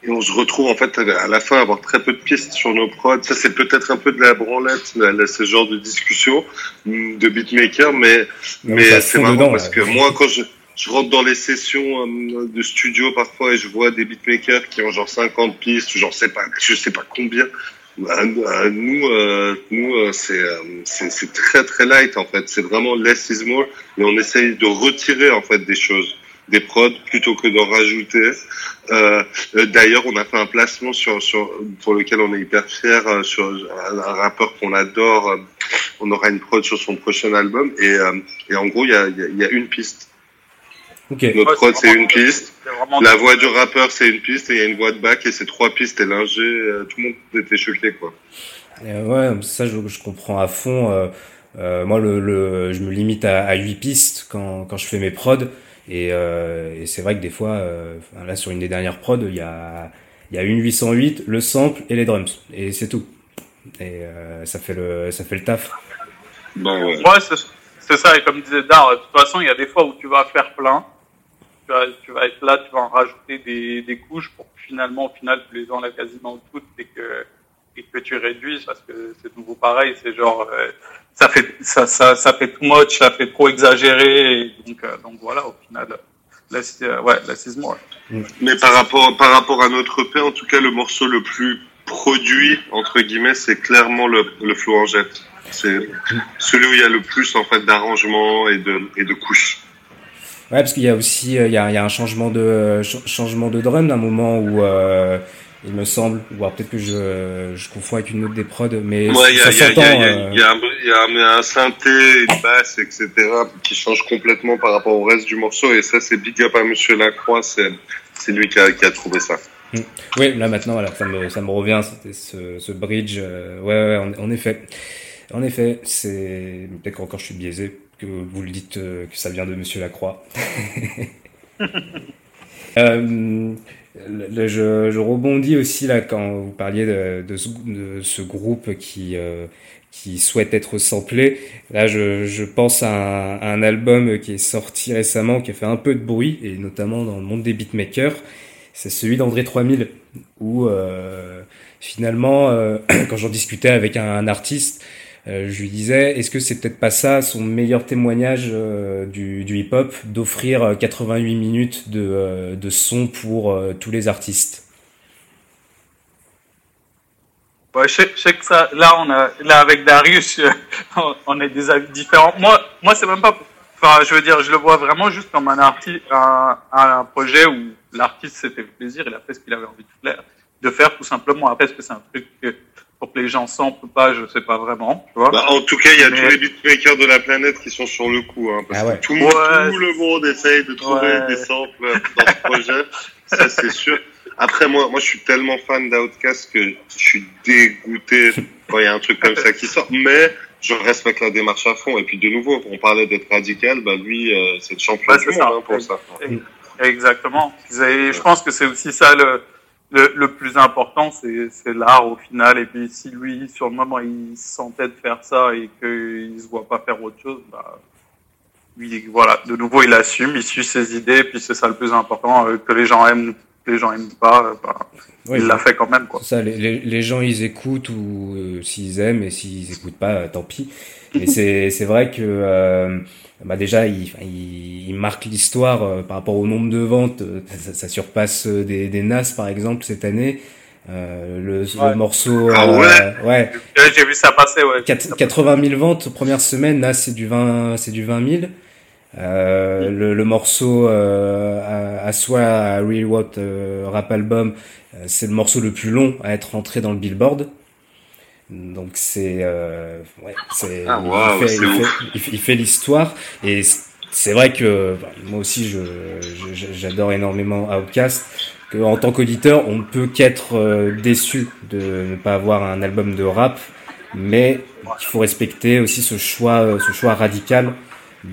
et on se retrouve en fait à la fin à avoir très peu de pistes sur nos prods. Ça, c'est peut-être un peu de la branlette, ce genre de discussion de beatmaker, mais, mais c'est marrant dedans, parce que moi, quand je, je rentre dans les sessions euh, de studio parfois et je vois des beatmakers qui ont genre 50 pistes ou genre sais pas, je sais pas combien. À, nous, euh, nous, euh, c'est, euh, c'est, c'est très très light en fait. C'est vraiment less is more, mais on essaye de retirer en fait des choses, des prods plutôt que d'en rajouter. Euh, euh, d'ailleurs, on a fait un placement sur, sur pour lequel on est hyper fier euh, sur un, un rappeur qu'on adore. euh, on aura une prod sur son prochain album et, euh, et en gros, il y a, il y a- il y a une piste. Ok. Notre Ouais, prod, c'est une piste. La voix du rappeur, c'est une piste et il y a une voix de back et c'est trois pistes et l'ingé. euh, tout le monde était choqué, quoi. Euh, ouais, ça je, je comprends à fond. euh, euh, moi, le, le, je me limite à, à 8 pistes quand, quand je fais mes prods. Et, euh, et c'est vrai que des fois, euh, là sur une des dernières prods, il y a, il y a une 808, le sample et les drums. Et c'est tout. Et euh, ça, fait le, ça fait le taf. Bon, ouais. Ouais, c'est c'est ça. Et comme disait Dar, de toute façon, il y a des fois où tu vas faire plein. Tu vas, tu vas être là, tu vas en rajouter des, des couches pour que finalement, au final, tu les enlèves quasiment toutes et que, et que tu réduises parce que c'est nouveau pareil. C'est genre, euh, ça fait, ça, ça, ça fait too much, ça fait trop exagéré. Et donc, euh, donc voilà, au final, là, c'est, euh, ouais, là, c'est moi. Mais par rapport, par rapport à notre EP, en tout cas, le morceau le plus produit, entre guillemets, c'est clairement le, le flow en jet. C'est celui où il y a le plus, en fait, d'arrangements et de, et de couches. Ouais, parce qu'il y a aussi, euh, il y a, il y a un changement de, ch- changement de drum d'un moment où, euh, il me semble, ou alors peut-être que je, je confonds avec une autre des prods, mais Ouais, il y a, ça s'entend. il y euh, y un, y y a synthé, une basse, etc., qui change complètement par rapport au reste du morceau. Et ça, c'est big up à Monsieur Lacroix. C'est, c'est lui qui a, qui a trouvé ça. Mm. Oui, là maintenant, voilà, ça me, ça me revient, c'était ce, ce bridge. euh, ouais, ouais, en, en effet. En effet, c'est peut-être qu'encore je suis biaisé, que vous le dites euh, que ça vient de Monsieur Lacroix. [LAUGHS] Euh, je, rebondis aussi là quand vous parliez de, ce, groupe qui euh, qui souhaite être samplé. Là, je, pense à un, album qui est sorti récemment, qui a fait un peu de bruit, et notamment dans le monde des beatmakers. c'est celui d'André 3000, où euh, finalement, euh, [CLEARS THROAT] quand j'en discutais avec un, artiste, je lui disais, est-ce que c'est peut-être pas ça son meilleur témoignage euh, du, hip-hop, d'offrir euh, 88 minutes de, euh, son pour euh, tous les artistes? Je sais, que ça, là, on a, là, avec Darius, euh, [LAUGHS] on- a des avis différents. Moi, moi, c'est même pas, enfin, je veux dire, je le vois vraiment juste comme un artiste, un projet où l'artiste s'est fait plaisir, il a fait ce qu'il avait envie de faire, de faire tout simplement. Après, est-ce que c'est un truc que, pour que les gens sentent ou pas, je sais pas vraiment, tu vois. Bah, en tout cas, il y a Mais- tous les beatmakers de la planète qui sont sur le coup, hein, parce Ah ouais. que tout, le monde- Ouais. tout le monde essaye de trouver Ouais. des samples dans ce projet. [LAUGHS] Ça, c'est sûr. Après, moi, moi, je suis tellement fan d'Outkast que je suis dégoûté quand il y a un truc comme ça qui sort. Mais je respecte la démarche à fond. Et puis, de nouveau, on parlait d'être radical. Bah, lui, euh, c'est le champion du monde ça. hein, pour ça. Exactement. Et je pense que c'est aussi ça le, le, plus important, c'est l'art au final. Et puis si lui, sur le moment, il se sentait de faire ça et qu'il se voit pas faire autre chose, bah, lui, voilà, de nouveau, il assume, il suit ses idées, et puis c'est ça le plus important, euh, que les gens aiment, les gens aiment pas, euh, bah, Ouais, il l'a fait quand même, quoi. Ça, les, les, les gens ils écoutent ou euh, s'ils aiment et s'ils écoutent pas, euh, tant pis. Mais c'est [LAUGHS] c'est vrai que euh, bah déjà il, il, il marque l'histoire par rapport au nombre de ventes, ça, ça surpasse des, des Nas par exemple cette année. Euh, le, le morceau, Ah ouais ouais, Ouais, J'ai vu ça passer, ouais. Quat- 80 000 ventes première semaine, Nas c'est du 20, c'est du 20 000. Euh, le, le morceau euh, à, à soi, à Real What euh, Rap Album, euh, c'est le morceau le plus long à être rentré dans le Billboard. Donc c'est euh, ouais, c'est Ah, il fait- il, fait, il fait- il fait l'histoire. Et c'est vrai que bah, moi aussi je j'adore énormément Outkast que en tant qu'auditeur on ne peut qu'être euh, déçu de ne pas avoir un album de rap. Mais il faut respecter aussi ce choix ce choix radical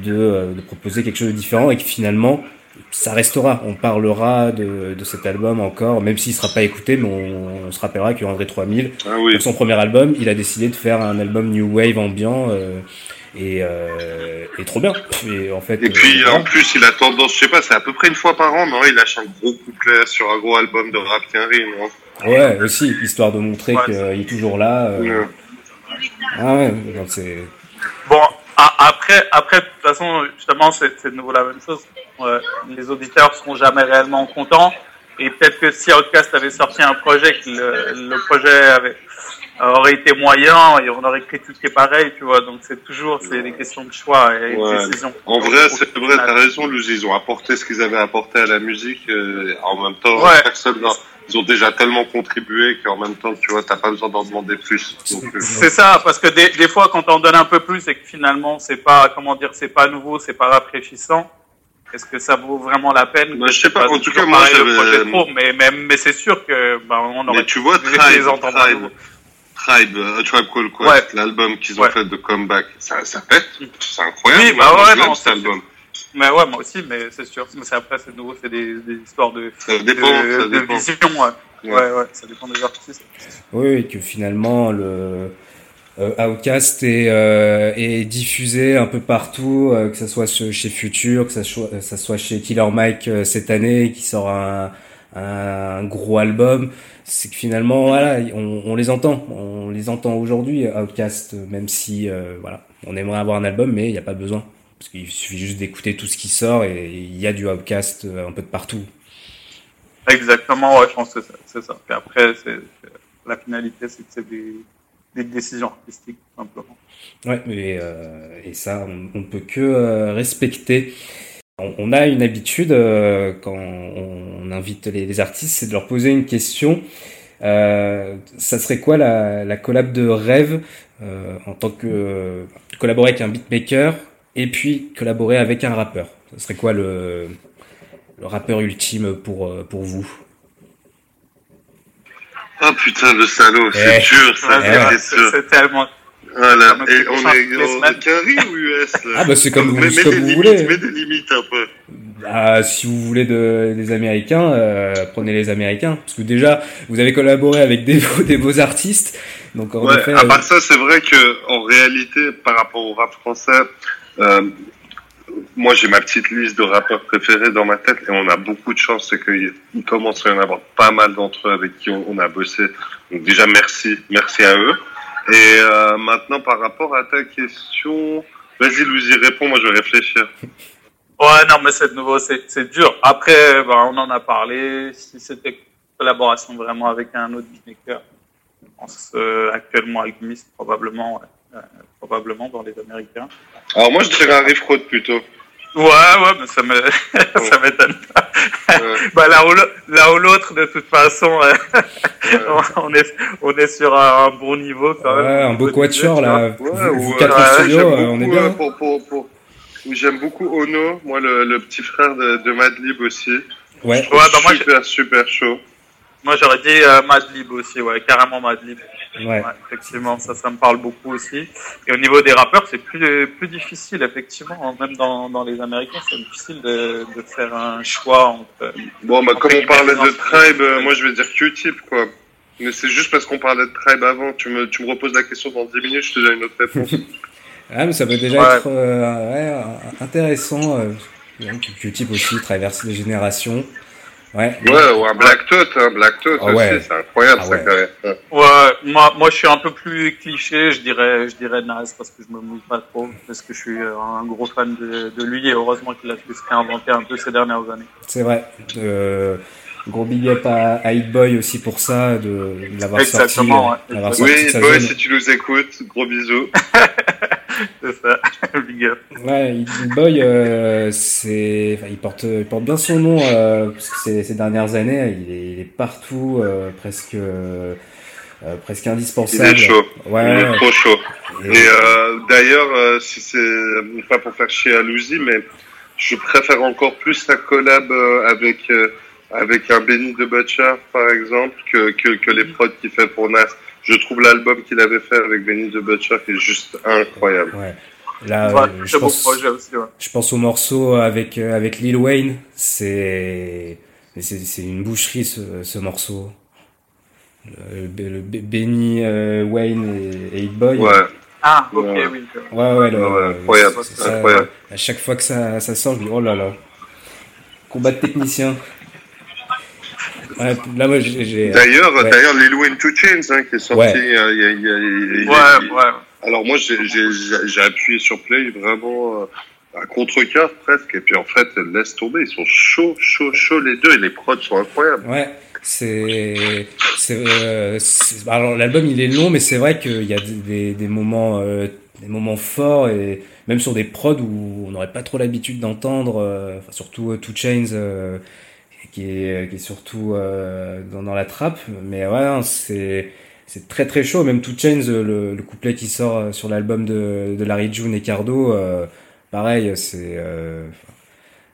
de, euh, de proposer quelque chose de différent et que finalement ça restera. On parlera de, de cet album encore, même s'il sera pas écouté, mais on, on se rappellera que André 3000, Ah oui. pour son premier album, il a décidé de faire un album new wave ambiant euh, et, euh, et trop bien. Et en fait, Et puis, euh, en plus, il a tendance, je sais pas, c'est à peu près une fois par an, non? Il lâche un gros couplet sur un gros album de rap qui arrive, non? ouais, aussi histoire de montrer Ouais, qu'il est toujours là. euh, Ouais. Ah ouais, donc c'est Bon, a- après, après, de toute façon, justement, c'est de nouveau la même chose. Euh, les auditeurs seront jamais réellement contents. Et peut-être que si Outcast avait sorti un projet, que le, le projet avait, aurait été moyen et on aurait critiqué pareil, tu vois. Donc c'est toujours, c'est des questions de choix et de décision. En vrai, c'est vrai, t'as raison, Luz, ils ont apporté ce qu'ils avaient apporté à la musique, euh, en même temps, Ouais. personne, ils ont déjà tellement contribué qu'en même temps, tu vois, t'as pas besoin d'en demander plus. Euh, C'est ça, parce que des, des fois, quand on donne un peu plus et que finalement, c'est pas, comment dire, c'est pas nouveau, c'est pas rafraîchissant, est-ce que ça vaut vraiment la peine Bah, je sais pas, en tout cas, moi, le projet trop, mais, mais, mais c'est sûr que, bah, on aurait mais tu vois, Tribe, Tribe. Tribe, euh, Tribe Called Quest, Ouais. l'album qu'ils ont Ouais. fait de comeback, ça, ça pète, c'est incroyable. Oui, bah ouais, non, cet album. Mais ouais, moi aussi, mais c'est sûr. Mais c'est après, c'est nouveau, c'est des, des histoires de, Ça dépend, de, ça de dépend. vision, ouais. Ouais. Ouais, ouais, ça dépend des artistes. Oui, et que finalement le euh, Outcast est, euh, est diffusé un peu partout, euh, que ça soit chez Future, que ça soit, ça soit chez Killer Mike euh, cette année, qui sort un, un gros album. C'est que finalement, voilà, on, on les entend, on les entend aujourd'hui, Outcast, même si, euh, voilà, on aimerait avoir un album, mais il n'y a pas besoin. Parce qu'il suffit juste d'écouter tout ce qui sort et il y a du Outcast euh, un peu de partout. Exactement, ouais, je pense que c'est ça. Puis après, la finalité, c'est que c'est des, des décisions artistiques, tout simplement. Ouais, et, euh, et ça, on on ne peut que euh, respecter. On, on a une habitude euh, quand on, on invite les, les artistes, c'est de leur poser une question. Euh, ça serait quoi la, la collab de rêve euh, en tant que euh, collaborer avec un beatmaker et puis collaborer avec un rappeur Ça serait quoi le, le rappeur ultime pour, euh, pour vous? Ah putain, le salaud, c'est Eh. dur, ça, Ouais, c'est ouais, c'est tellement. Voilà, et on est, est carré ou US là? Ah, bah, c'est comme vous- comme des vous limites, voulez. Mets des limites un peu. Ah, si vous voulez de, des Américains, euh, prenez les Américains. Parce que déjà, vous avez collaboré avec des beaux, des beaux artistes. Donc en Ouais, effet, à euh, part ça, c'est vrai que en réalité, par rapport au rap français, euh, moi j'ai ma petite liste de rappeurs préférés dans ma tête et on a beaucoup de chance, c'est qu'il il commence à y en avoir pas mal d'entre eux avec qui on, a bossé. Donc déjà merci, merci à eux. Et euh, maintenant par rapport à ta question, vas-y Louis, réponds, moi je vais réfléchir. Ouais, non, mais c'est de nouveau, c'est dur. Après, bah, on en a parlé. Si c'était collaboration vraiment avec un autre beatmaker, je pense euh, actuellement avec probablement, probablement dans les Américains. Alors moi je dirais un riff road plutôt. Ouais, ouais, mais ça me, [LAUGHS] ça m'étonne pas. bah, là ou l'autre- là ou l'autre, de toute façon, euh, [LAUGHS] on est, on est sur un, bon niveau quand même. Ouais, un beau quatuor là. Ou, quatre euh, en studio, j'aime euh, on est beaucoup, bien. euh, Pour, pour, pour, j'aime beaucoup Ono, moi le, le petit frère de, de Madlib aussi. Ouais. Je trouve Ouais, bah, moi, super super chaud. Moi, j'aurais dit euh, Madlib aussi, ouais, carrément Madlib. Ouais. effectivement, ça, ça me parle beaucoup aussi. Et au niveau des rappeurs, c'est plus, plus difficile, effectivement. Même dans, dans les Américains, c'est difficile de, de faire un choix entre. Bon bah comme on parlait de Tribe, euh, moi je vais dire Q-Tip quoi. Mais c'est juste parce qu'on parlait de Tribe avant. Tu me, tu me reposes la question dans 10 minutes, je te donne une autre réponse. [LAUGHS] Ah, mais ça peut déjà Ouais. être euh, ouais, intéressant. Euh, Q-Tip aussi traverse les générations. Ouais. ouais, ou un Black Thought, hein, Black Thought Ah ouais. aussi, c'est incroyable Ah ça ouais. quand même. Ouais. Ouais, moi, moi, je suis un peu plus cliché, je dirais, je dirais Nas parce que je me mouille pas trop, parce que je suis euh, un gros fan de, de lui et heureusement qu'il a pu se réinventer un peu ces dernières années. C'est vrai. Euh, gros big up à, à Hit Boy aussi pour ça, de, de l'avoir sorti. Exactement, ouais. euh, d'avoir sorti Oui, si tu nous écoutes, gros bisous. [LAUGHS] C'est ça, [LAUGHS] big up. Ouais, Hit Boy, euh, c'est, enfin, il porte, il porte bien son nom euh, parce que ces, ces dernières années, il est, il est partout, euh, presque, euh, euh, presque Il indispensable. est chaud. Ouais. Il est trop chaud. Et- Et euh, d'ailleurs, euh, si c'est pas pour faire chier à Louzy, mais je préfère encore plus sa collab euh, avec euh, avec un Benny de Butcher, par exemple, que, que, que les prods qu'il fait pour Nas. Je trouve l'album qu'il avait fait avec Benny de Butcher qui est juste incroyable. Ouais. Là, Ouais, euh, très je beau pense, projet aussi, ouais. je pense au morceau avec euh, avec Lil Wayne. C'est une boucherie ce, ce morceau. Le, le Be- Benny euh, Wayne et, et Hit Boy. Ouais. Ah, ok, Ouais. oui. Ouais, ouais, Ouais, incroyable, ça, incroyable. À chaque fois que ça, ça sort, je dis, oh là là. Combat de technicien. Ouais, là, moi, j'ai. j'ai- D'ailleurs, ouais. d'ailleurs, Lil Wayne 2 Chains, hein, qui est sorti. Ouais. euh, il y a- il y a- il y a- Ouais. Alors moi, j'ai- j'ai j'ai- j'ai appuyé sur play vraiment euh, à contre-cœur presque. Et puis en fait, laisse tomber, ils sont chauds, chauds, chauds les deux. Et les prods sont incroyables. Ouais, c'est. c'est, euh, c'est- alors, l'album, il est long, mais c'est vrai qu'il y a des, des, des moments, euh, des moments forts, et même sur des prods où on n'aurait pas trop l'habitude d'entendre, euh, surtout euh, Two Chains, euh, qui, est, qui est surtout euh, dans, dans la trappe. Mais ouais, c'est. C'est très très chaud, même Two Chains, euh, le, le couplet qui sort euh, sur l'album de, de Larry June et Cardo, euh, pareil, c'est euh,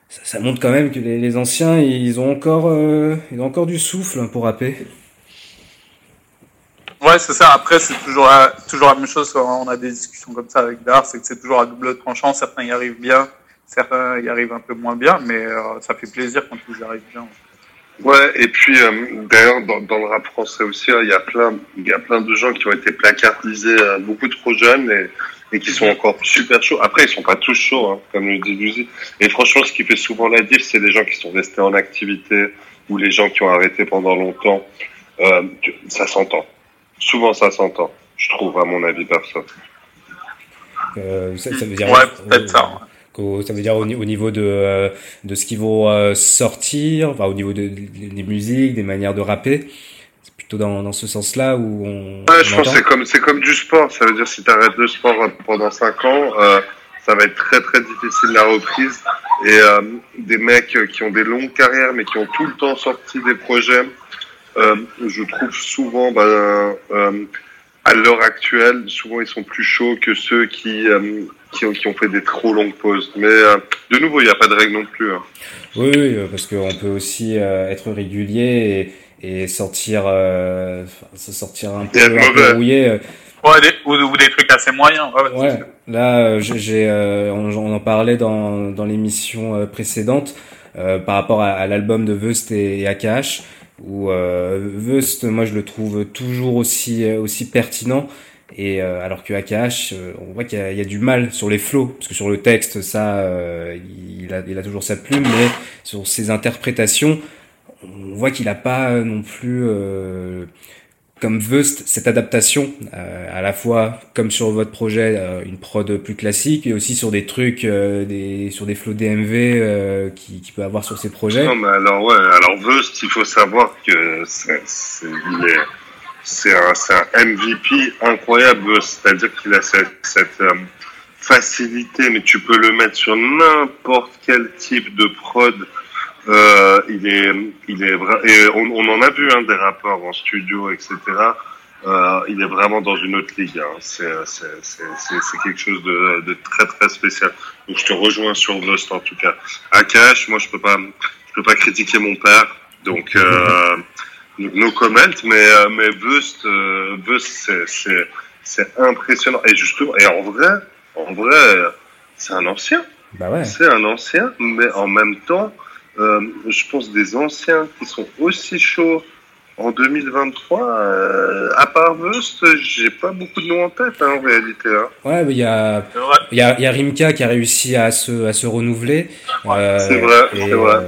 ça, ça montre quand même que les, les anciens, ils ont encore, euh, ils ont encore du souffle pour rapper. Ouais, c'est ça. Après, c'est toujours toujours la même chose quand on a des discussions comme ça avec Dar, c'est que c'est toujours à double tranchant. Certains y arrivent bien, certains y arrivent un peu moins bien, mais euh, ça fait plaisir quand ils y arrivent bien. Ouais. Et puis euh, d'ailleurs, dans, dans le rap français aussi, hein, il y a plein, il y a plein de gens qui ont été placardisés euh, beaucoup trop jeunes et, et qui sont encore super chauds. Après, ils sont pas tous chauds, hein, comme le dit Luzi. Et franchement, ce qui fait souvent la diff, c'est les gens qui sont restés en activité ou les gens qui ont arrêté pendant longtemps. Euh, ça s'entend. Souvent, ça s'entend. Je trouve, à mon avis, perso. Euh, ça, ça veut dire, Ouais, peut-être ça, ça veut dire au, ni- au niveau de, euh, de ce qu'ils vont euh, sortir, enfin, au niveau de, de- des musiques, des manières de rapper. C'est plutôt dans, dans ce sens-là où on. Ouais, je on pense que c'est comme, c'est comme du sport. Ça veut dire si tu arrêtes le sport euh, pendant 5 ans, euh, ça va être très très difficile la reprise. Et euh, des mecs qui ont des longues carrières mais qui ont tout le temps sorti des projets, euh, je trouve souvent, bah, à l'heure actuelle, souvent ils sont plus chauds que ceux qui, euh, qui, ont, qui ont fait des trop longues pauses. Mais euh, de nouveau, il n'y a pas de règle non plus. hein. Oui, oui, euh, parce qu'on peut aussi euh, être régulier et, et sortir, euh, se sortir un peu, Et être un peu mauvais. rouillé. euh, Ouais, des, ou, ou des trucs assez moyens. Ouais, là, euh, j'ai, j'ai, euh, on, on en parlait dans, dans l'émission précédente euh, par rapport à, à l'album de Vust et, et AKH, où euh, Vust, moi, je le trouve toujours aussi aussi pertinent Et euh, alors que AKH, euh, on voit qu'il y, y a du mal sur les flows, parce que sur le texte, ça, euh, il, a, il a toujours sa plume, mais sur ses interprétations, on voit qu'il a pas non plus, euh, comme Vust, cette adaptation, euh, à la fois, comme sur votre projet, euh, une prod plus classique, et aussi sur des trucs, euh, des, sur des flows DMV euh, qui, peut avoir sur ses projets. Non, mais alors, ouais, alors Vust, il faut savoir que c'est, c'est un, MVP incroyable, c'est-à-dire qu'il a cette, euh, facilité, mais tu peux le mettre sur n'importe quel type de prod. Euh, il est, il est et on, en a vu hein, des rappeurs en studio, etc. Euh, il est vraiment dans une autre ligue. Hein. C'est, quelque chose de, très très spécial. Donc je te rejoins sur Vust en tout cas. Akash, moi je peux pas, je peux pas critiquer mon père, donc [LAUGHS] no comment. Mais euh, mais Vust, euh, Vust c'est impressionnant. Et justement, et en vrai, en vrai, c'est un ancien. Bah ouais. C'est un ancien, mais en même temps, euh, je pense des anciens qui sont aussi chauds en 2023. Euh, à part Vust, j'ai pas beaucoup de noms en tête hein, en réalité. Hein. Ouais, il y a, y a, y a Rimka qui a réussi à se, à se renouveler. Euh, C'est vrai, c'est vrai.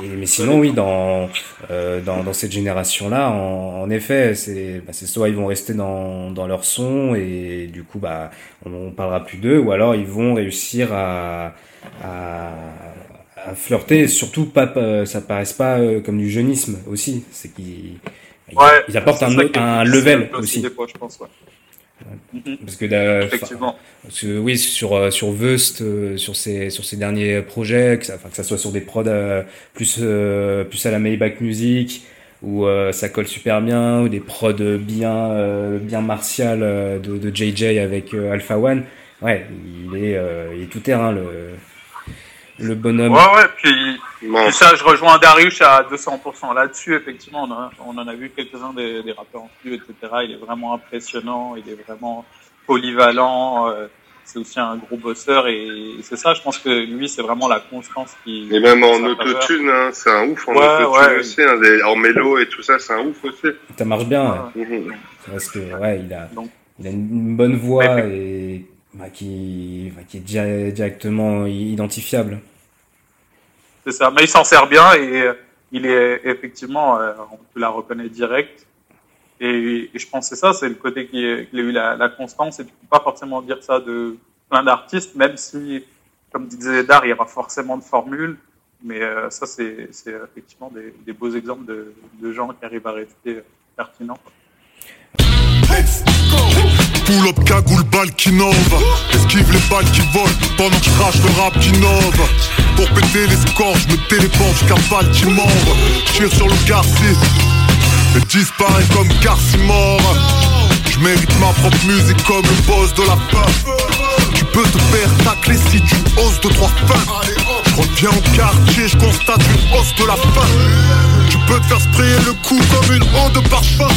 Et- mais sinon, oui, dans, euh, dans, dans cette génération-là, en, en effet, c'est, bah, soit ils vont rester dans, dans leur son et du coup, bah, on, on parlera plus d'eux, ou alors ils vont réussir à, à, à flirter. Et surtout, pas, ça paraisse pas euh, comme du jeunisme aussi. C'est qu'ils ils- Ouais, apportent un, un level aussi. Des fois, je pense, ouais. Mhm. Parce que Effectivement. parce que oui, sur euh, sur Vust, euh, sur ses sur ses derniers projets, que ça, enfin, que ça soit sur des prods euh, plus euh, plus à la Maybach Music où euh, ça colle super bien, ou des prods bien euh, bien martial euh, de, de JJ avec Alpha One. Ouais, il est euh, il est tout terrain le le bonhomme. Ouais, ouais, puis, puis ça, je rejoins Darius à 200% là-dessus, effectivement. On, a- on en a vu quelques-uns des, des rappeurs en flux, etc. Il est vraiment impressionnant, il est vraiment polyvalent. euh, c'est aussi un gros bosseur et, c'est ça, je pense que lui, c'est vraiment la constance qui. Et même en autotune, hein, c'est un ouf en Ouais, autotune ouais. aussi, hein, des- en mélo et tout ça, c'est un ouf aussi. Ça marche bien. ouais. Parce que ouais, il a, il a une bonne voix et bah, qui, bah, qui est di- directement identifiable. C'est ça, mais il s'en sert bien et euh, il est effectivement, euh, on peut la reconnaître direct. Et, je pense que c'est ça, c'est le côté qu'il a eu la, constance et tu peux pas forcément dire ça de plein d'artistes, même si, comme disait Dar, il y aura forcément de formules. Mais euh, ça, c'est effectivement des, beaux exemples de, gens qui arrivent à rester pertinents. Pull up, cagoule, balle qui nove Esquive les balles qui volent Pendant que crache le rap qui Pour péter les scores, je me téléporte jusqu'à Baltimore tire sur le Garci Et disparaît comme Garci mort Je mérite ma propre musique comme le boss de la fin Tu peux te faire tacler si tu oses de trois fins Je reviens au quartier, je constate une hausse de la faim. Tu peux te faire sprayer le cou comme une eau de parfum.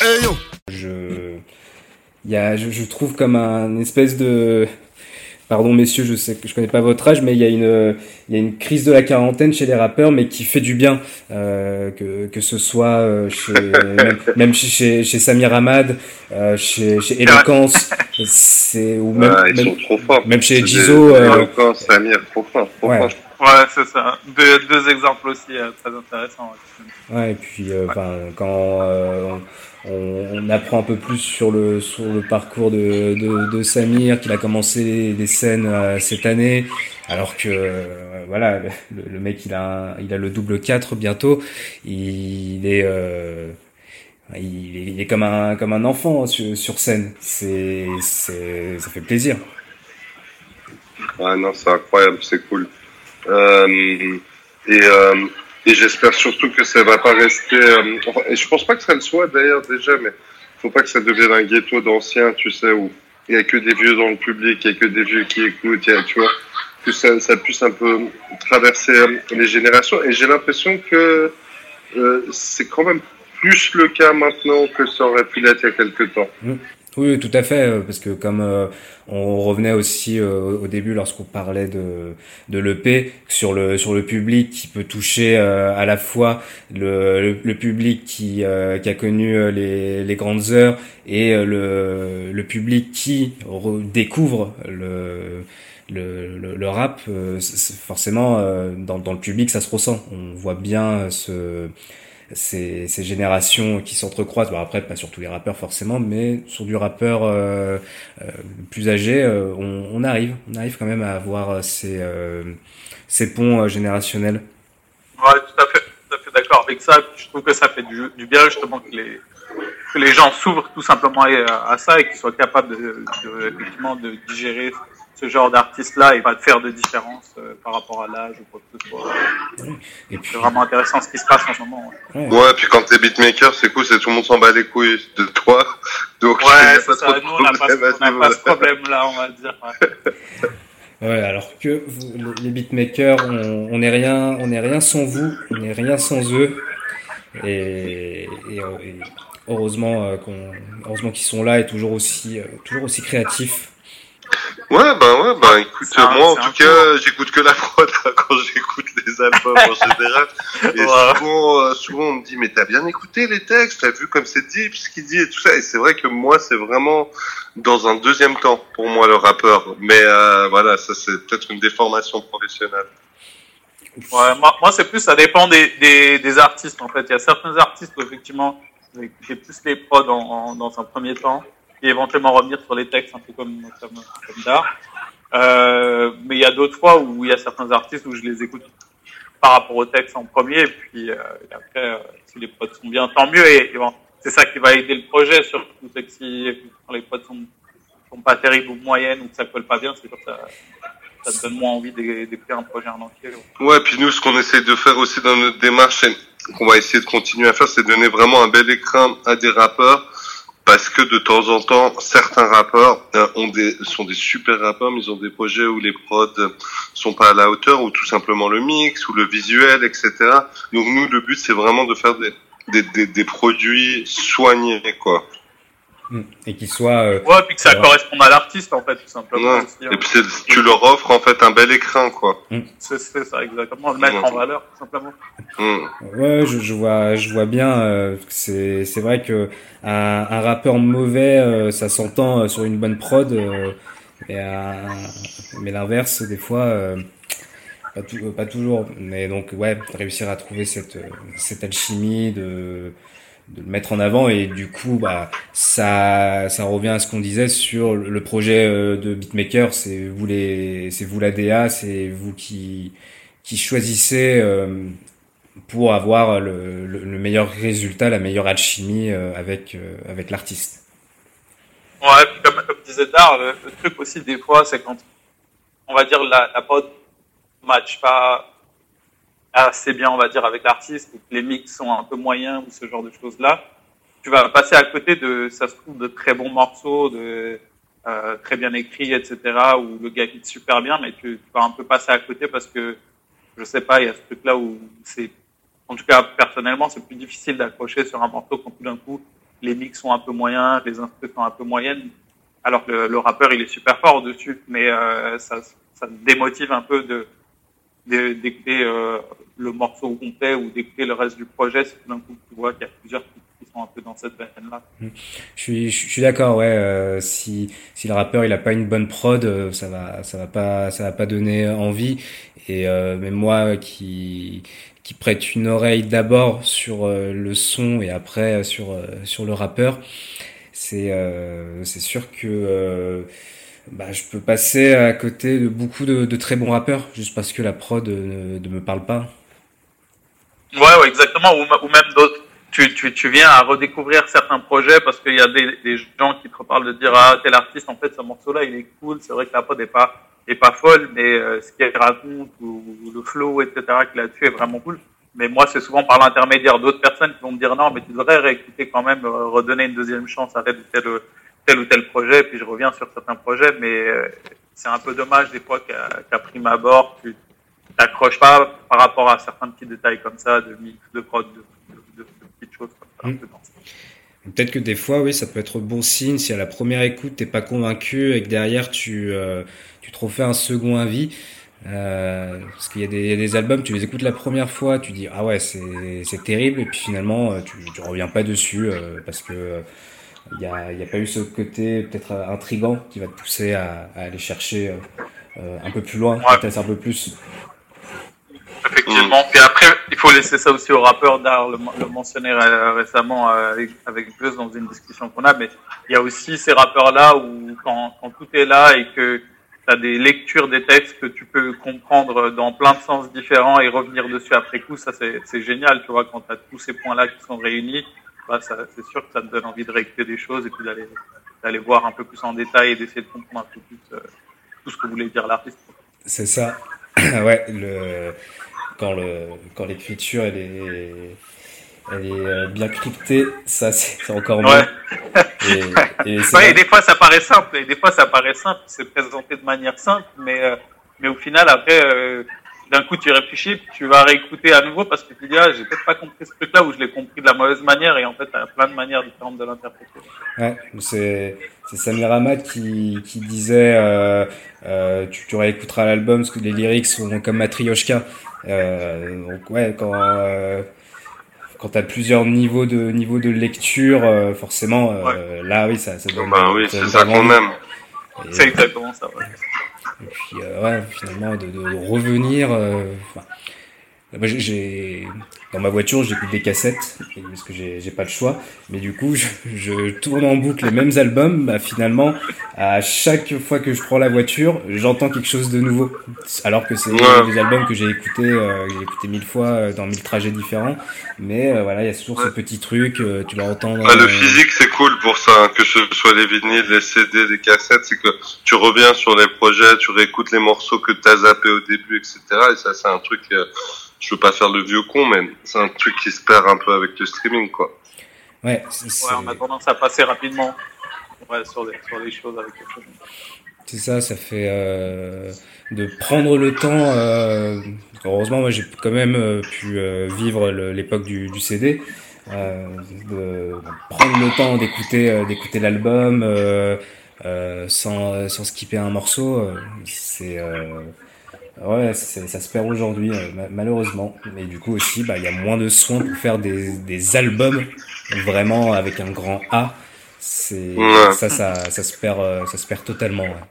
Hey Je, y a, je, je trouve comme un espèce de, pardon messieurs, je sais que je connais pas votre âge, mais il y a une, il y a une crise de la quarantaine chez les rappeurs, mais qui fait du bien, euh, que, que ce soit euh, chez, [LAUGHS] même, même chez, chez, chez Samir Hamad, euh, chez, chez Eloquence, c'est ou même, Ouais, ils même, sont trop forts. même chez Jizo. euh, Eloquent, Samir, trop fort, trop Ouais. fort. Ouais, c'est ça. Deux, deux exemples aussi euh, très intéressants. ouais. Ouais, et puis euh, enfin, quand euh, on, apprend un peu plus sur le sur le parcours de, de, Samir, qu'il a commencé des scènes euh, cette année, alors que euh, voilà, le, mec il a il a le double 4 bientôt, il est euh, il est, il est comme un comme un enfant sur, sur scène. C'est c'est ça fait plaisir. Ouais, non, c'est incroyable, c'est cool. Et euh, et j'espère surtout que ça va pas rester. euh, enfin, et je pense pas que ça le soit d'ailleurs déjà, mais faut pas que ça devienne un ghetto d'anciens, tu sais, où il y a que des vieux dans le public, il y a que des vieux qui écoutent, y a- tu vois, que ça, ça puisse un peu traverser euh, les générations. Et j'ai l'impression que euh, c'est quand même plus le cas maintenant que ça aurait pu l'être il y a quelques temps. Oui, tout à fait, euh, parce que comme euh, on revenait aussi euh, au début lorsqu'on parlait de de l'EP sur le sur le public qui peut toucher à la fois le, le, public qui qui a connu les les grandes heures et le le public qui découvre le le, le, le rap, forcément, dans, dans le public, ça se ressent. On voit bien ce, ces, ces générations qui s'entrecroisent. Bon, après, pas sur tous les rappeurs forcément, mais sur du rappeur euh, euh, plus âgé, euh, on, on, arrive, on arrive quand même à avoir ces, ces ponts générationnels. Ouais, tout à fait, tout à fait d'accord avec ça. Je trouve que ça fait du, du bien justement que les, que les gens s'ouvrent tout simplement à, à ça et qu'ils soient capables de, de, effectivement de digérer ce genre d'artiste-là et pas de faire de différence euh, par rapport à l'âge ou quoi que ce soit. C'est vraiment intéressant ce qui se passe en ce moment. Ouais, ouais puis quand t'es beatmaker, c'est cool, c'est tout le monde s'en bat les couilles de toi. [LAUGHS] Donc, ouais, c'est ça. Nous, on n'a pas, pas, ce problème-là, on va dire. Ouais. [LAUGHS] alors que les beatmakers, on n'est rien, on n'est rien sans vous, on n'est rien sans eux, et, et, heureusement euh, qu'on, heureusement qu'ils sont là et toujours aussi, euh, toujours aussi créatifs. Ouais, bah ouais, bah écoute, moi en tout cas, j'écoute que la prod [LAUGHS] quand j'écoute les albums en [LAUGHS] général. Et souvent, euh, souvent, on me dit, mais t'as bien écouté les textes, t'as vu comme c'est dit, ce qu'il dit et tout ça. Et c'est vrai que moi, c'est vraiment dans un deuxième temps pour moi le rappeur. Mais euh, voilà, ça c'est peut-être une déformation professionnelle. Ouais, moi, moi c'est plus, ça dépend des, des, des, artistes en fait. Il y a certains artistes où effectivement, j'ai plus les prods en, dans un premier temps et éventuellement revenir sur les textes un peu comme, comme, comme d'art. Euh, mais il y a d'autres fois où il y a certains artistes où je les écoute par rapport au texte en premier, et puis euh, et après, euh, si les prods sont bien, tant mieux. Et, bon, c'est ça qui va aider le projet, surtout que si les prods sont, sont pas terribles ou moyennes ou que ça colle pas bien, c'est comme ça ça te donne moins envie d'écrire un projet en entier. Ouais, puis nous, ce qu'on essaie de faire aussi dans notre démarche, qu'on va essayer de continuer à faire, c'est donner vraiment un bel écran à des rappeurs parce que de temps en temps, certains rappeurs euh, ont des, sont des super rappeurs, mais ils ont des projets où les prods sont pas à la hauteur, ou tout simplement le mix, ou le visuel, etc. Donc nous, le but, c'est vraiment de faire des, des, des, des produits soignés, quoi. Mm. et qu'il soit euh, ouais puis que ça corresponde à l'artiste en fait tout simplement ouais. et puis tu leur offres en fait un bel écran quoi mm. c'est ça exactement le mettre en valeur tout simplement mm. ouais je, je, vois je vois bien euh, c'est c'est vrai que un, un rappeur mauvais euh, ça s'entend euh, sur une bonne prod euh, et mais l'inverse des fois pas, tout, pas toujours mais donc ouais réussir à trouver cette cette alchimie de de le mettre en avant et du coup bah ça ça revient à ce qu'on disait sur le projet euh, de beatmaker. C'est vous les c'est vous la DA c'est vous qui qui choisissez euh, pour avoir le, le, meilleur résultat la meilleure alchimie euh, avec avec l'artiste. Ouais comme, comme disait Dar le, truc aussi des fois c'est quand on va dire la, la match pas assez bien, on va dire, avec l'artiste, ou les mix sont un peu moyens, ou ce genre de choses-là, tu vas passer à côté de, ça se trouve, de très bons morceaux, de euh, très bien écrits, etc., où le gars quitte super bien, mais tu, vas un peu passer à côté parce que, je sais pas, il y a ce truc-là où c'est, en tout cas, personnellement, c'est plus difficile d'accrocher sur un morceau quand tout d'un coup, les mix sont un peu moyens, les instruments un peu moyennes, alors que le, le rappeur, il est super fort dessus, mais euh, ça, ça démotive un peu de d'écouter euh, le morceau complet ou d'écouter le reste du projet, c'est tout d'un coup tu vois qu'il y a plusieurs qui sont un peu dans cette veine-là. Mmh. Je suis, je suis d'accord, ouais. Euh, si, si le rappeur il a pas une bonne prod, euh, ça va, ça va pas, ça va pas donner envie. Et euh, même moi qui qui prête une oreille d'abord sur euh, le son et après sur sur le rappeur, c'est c'est sûr que bah, je peux passer à côté de beaucoup de, très bons rappeurs juste parce que la prod ne, ne me parle pas. Ouais, ouais exactement. Ou, même d'autres. Tu, tu, tu, viens à redécouvrir certains projets parce qu'il y a des, gens qui te reparlent de dire ah tel artiste en fait ce morceau-là il est cool. C'est vrai que la prod est pas est pas folle, mais euh, ce qu'il raconte ou, ou, le flow etc qu'il a dessus est vraiment cool. Mais moi c'est souvent par l'intermédiaire d'autres personnes qui vont me dire non mais tu devrais réécouter quand même euh, redonner une deuxième chance à tel ou tel tel ou tel projet, puis je reviens sur certains projets, mais euh, c'est un peu dommage des fois qu'à qu prime abord, tu t'accroches pas par rapport à certains petits détails comme ça, de mix, de prod, de, de, de petites choses comme ça. Mmh. peut-être que des fois, oui, ça peut être bon signe si à la première écoute t'es pas convaincu et que derrière tu euh, tu te refais un second avis. Euh, parce qu'il y, a des- il y a des albums, tu les écoutes la première fois, tu dis ah ouais c'est terrible et puis finalement euh, tu, tu reviens pas dessus euh, parce que il y a, pas eu ce côté peut-être euh, intrigant qui va te pousser à, à aller chercher euh, euh, un peu plus loin, peut-être un peu plus. Effectivement. Puis après, il faut laisser ça aussi aux rappeurs d'art. Le, le mentionnait euh, récemment avec, avec Buzz dans une discussion qu'on a, mais il y a aussi ces rappeurs-là où quand, quand tout est là et que tu as des lectures des textes que tu peux comprendre dans plein de sens différents et revenir dessus après coup, ça c'est c'est génial, tu vois, quand tu as tous ces points-là qui sont réunis, bah, c'est sûr que ça te donne envie de réécouter des choses et puis d'aller d'aller voir un peu plus en détail et d'essayer de comprendre un peu plus euh, tout ce que voulait dire l'artiste. C'est ça. [CLEARS THROAT] ouais, le quand le quand l'écriture elle est elle est euh, bien cryptée, ça c'est encore mieux. Et, et [LAUGHS] c'est Ouais, et des fois ça paraît simple, et des fois ça paraît simple, c'est présenté de manière simple, mais euh, mais au final après euh, d'un coup tu réfléchis, puis tu vas réécouter à nouveau parce que tu dis ah j'ai peut-être pas compris ce truc-là ou je l'ai compris de la mauvaise manière et en fait t'as plein de manières différentes de l'interpréter. Ouais, c'est c'est Samir Hamad qui, qui disait euh, euh, tu, tu réécouteras l'album parce que les lyrics sont comme Matryoshka. Euh, donc ouais, quand euh, quand t'as plusieurs niveaux de niveaux de lecture, euh, forcément euh, là oui ça ça donne. Bah oui, ça c'est ça qu'on aime. Et- C'est exactement ça. Ouais. Et puis euh, ouais, finalement de, de revenir. euh, moi, j'ai- dans ma voiture j'écoute des cassettes et- parce que j'ai j'ai pas le choix. Mais du coup je, je tourne en boucle les mêmes albums. Bah finalement à chaque fois que je prends la voiture j'entends quelque chose de nouveau. Alors que c'est Ouais. des albums que j'ai écoutés euh, j'ai écouté mille fois euh, dans mille trajets différents. Mais euh, voilà il y a toujours ce petit truc. euh, tu vas entendre. Ouais, le euh, physique, c'est cool pour ça, hein, que ce soit les vinyles, les CD, les cassettes, c'est que tu reviens sur les projets, tu réécoutes les morceaux que t'as zappé au début, etc. Et ça, c'est un truc, euh, je veux pas faire le vieux con, mais c'est un truc qui se perd un peu avec le streaming, quoi. Ouais, Ouais, on a tendance à passer rapidement ouais, sur, les, sur les choses avec les choses. C'est ça, ça fait euh, de prendre le temps. Euh, heureusement, moi j'ai quand même euh, pu euh, vivre l'époque du, du CD, euh, de prendre le temps d'écouter euh, d'écouter l'album euh, euh, sans sans skipper un morceau. c'est euh, ouais, ça se perd aujourd'hui euh, ma- malheureusement. Mais du coup aussi, bah il y a moins de soins pour faire des des albums vraiment avec un grand A. C'est Ouais. ça, ça ça se perd euh, ça se perd totalement. ouais.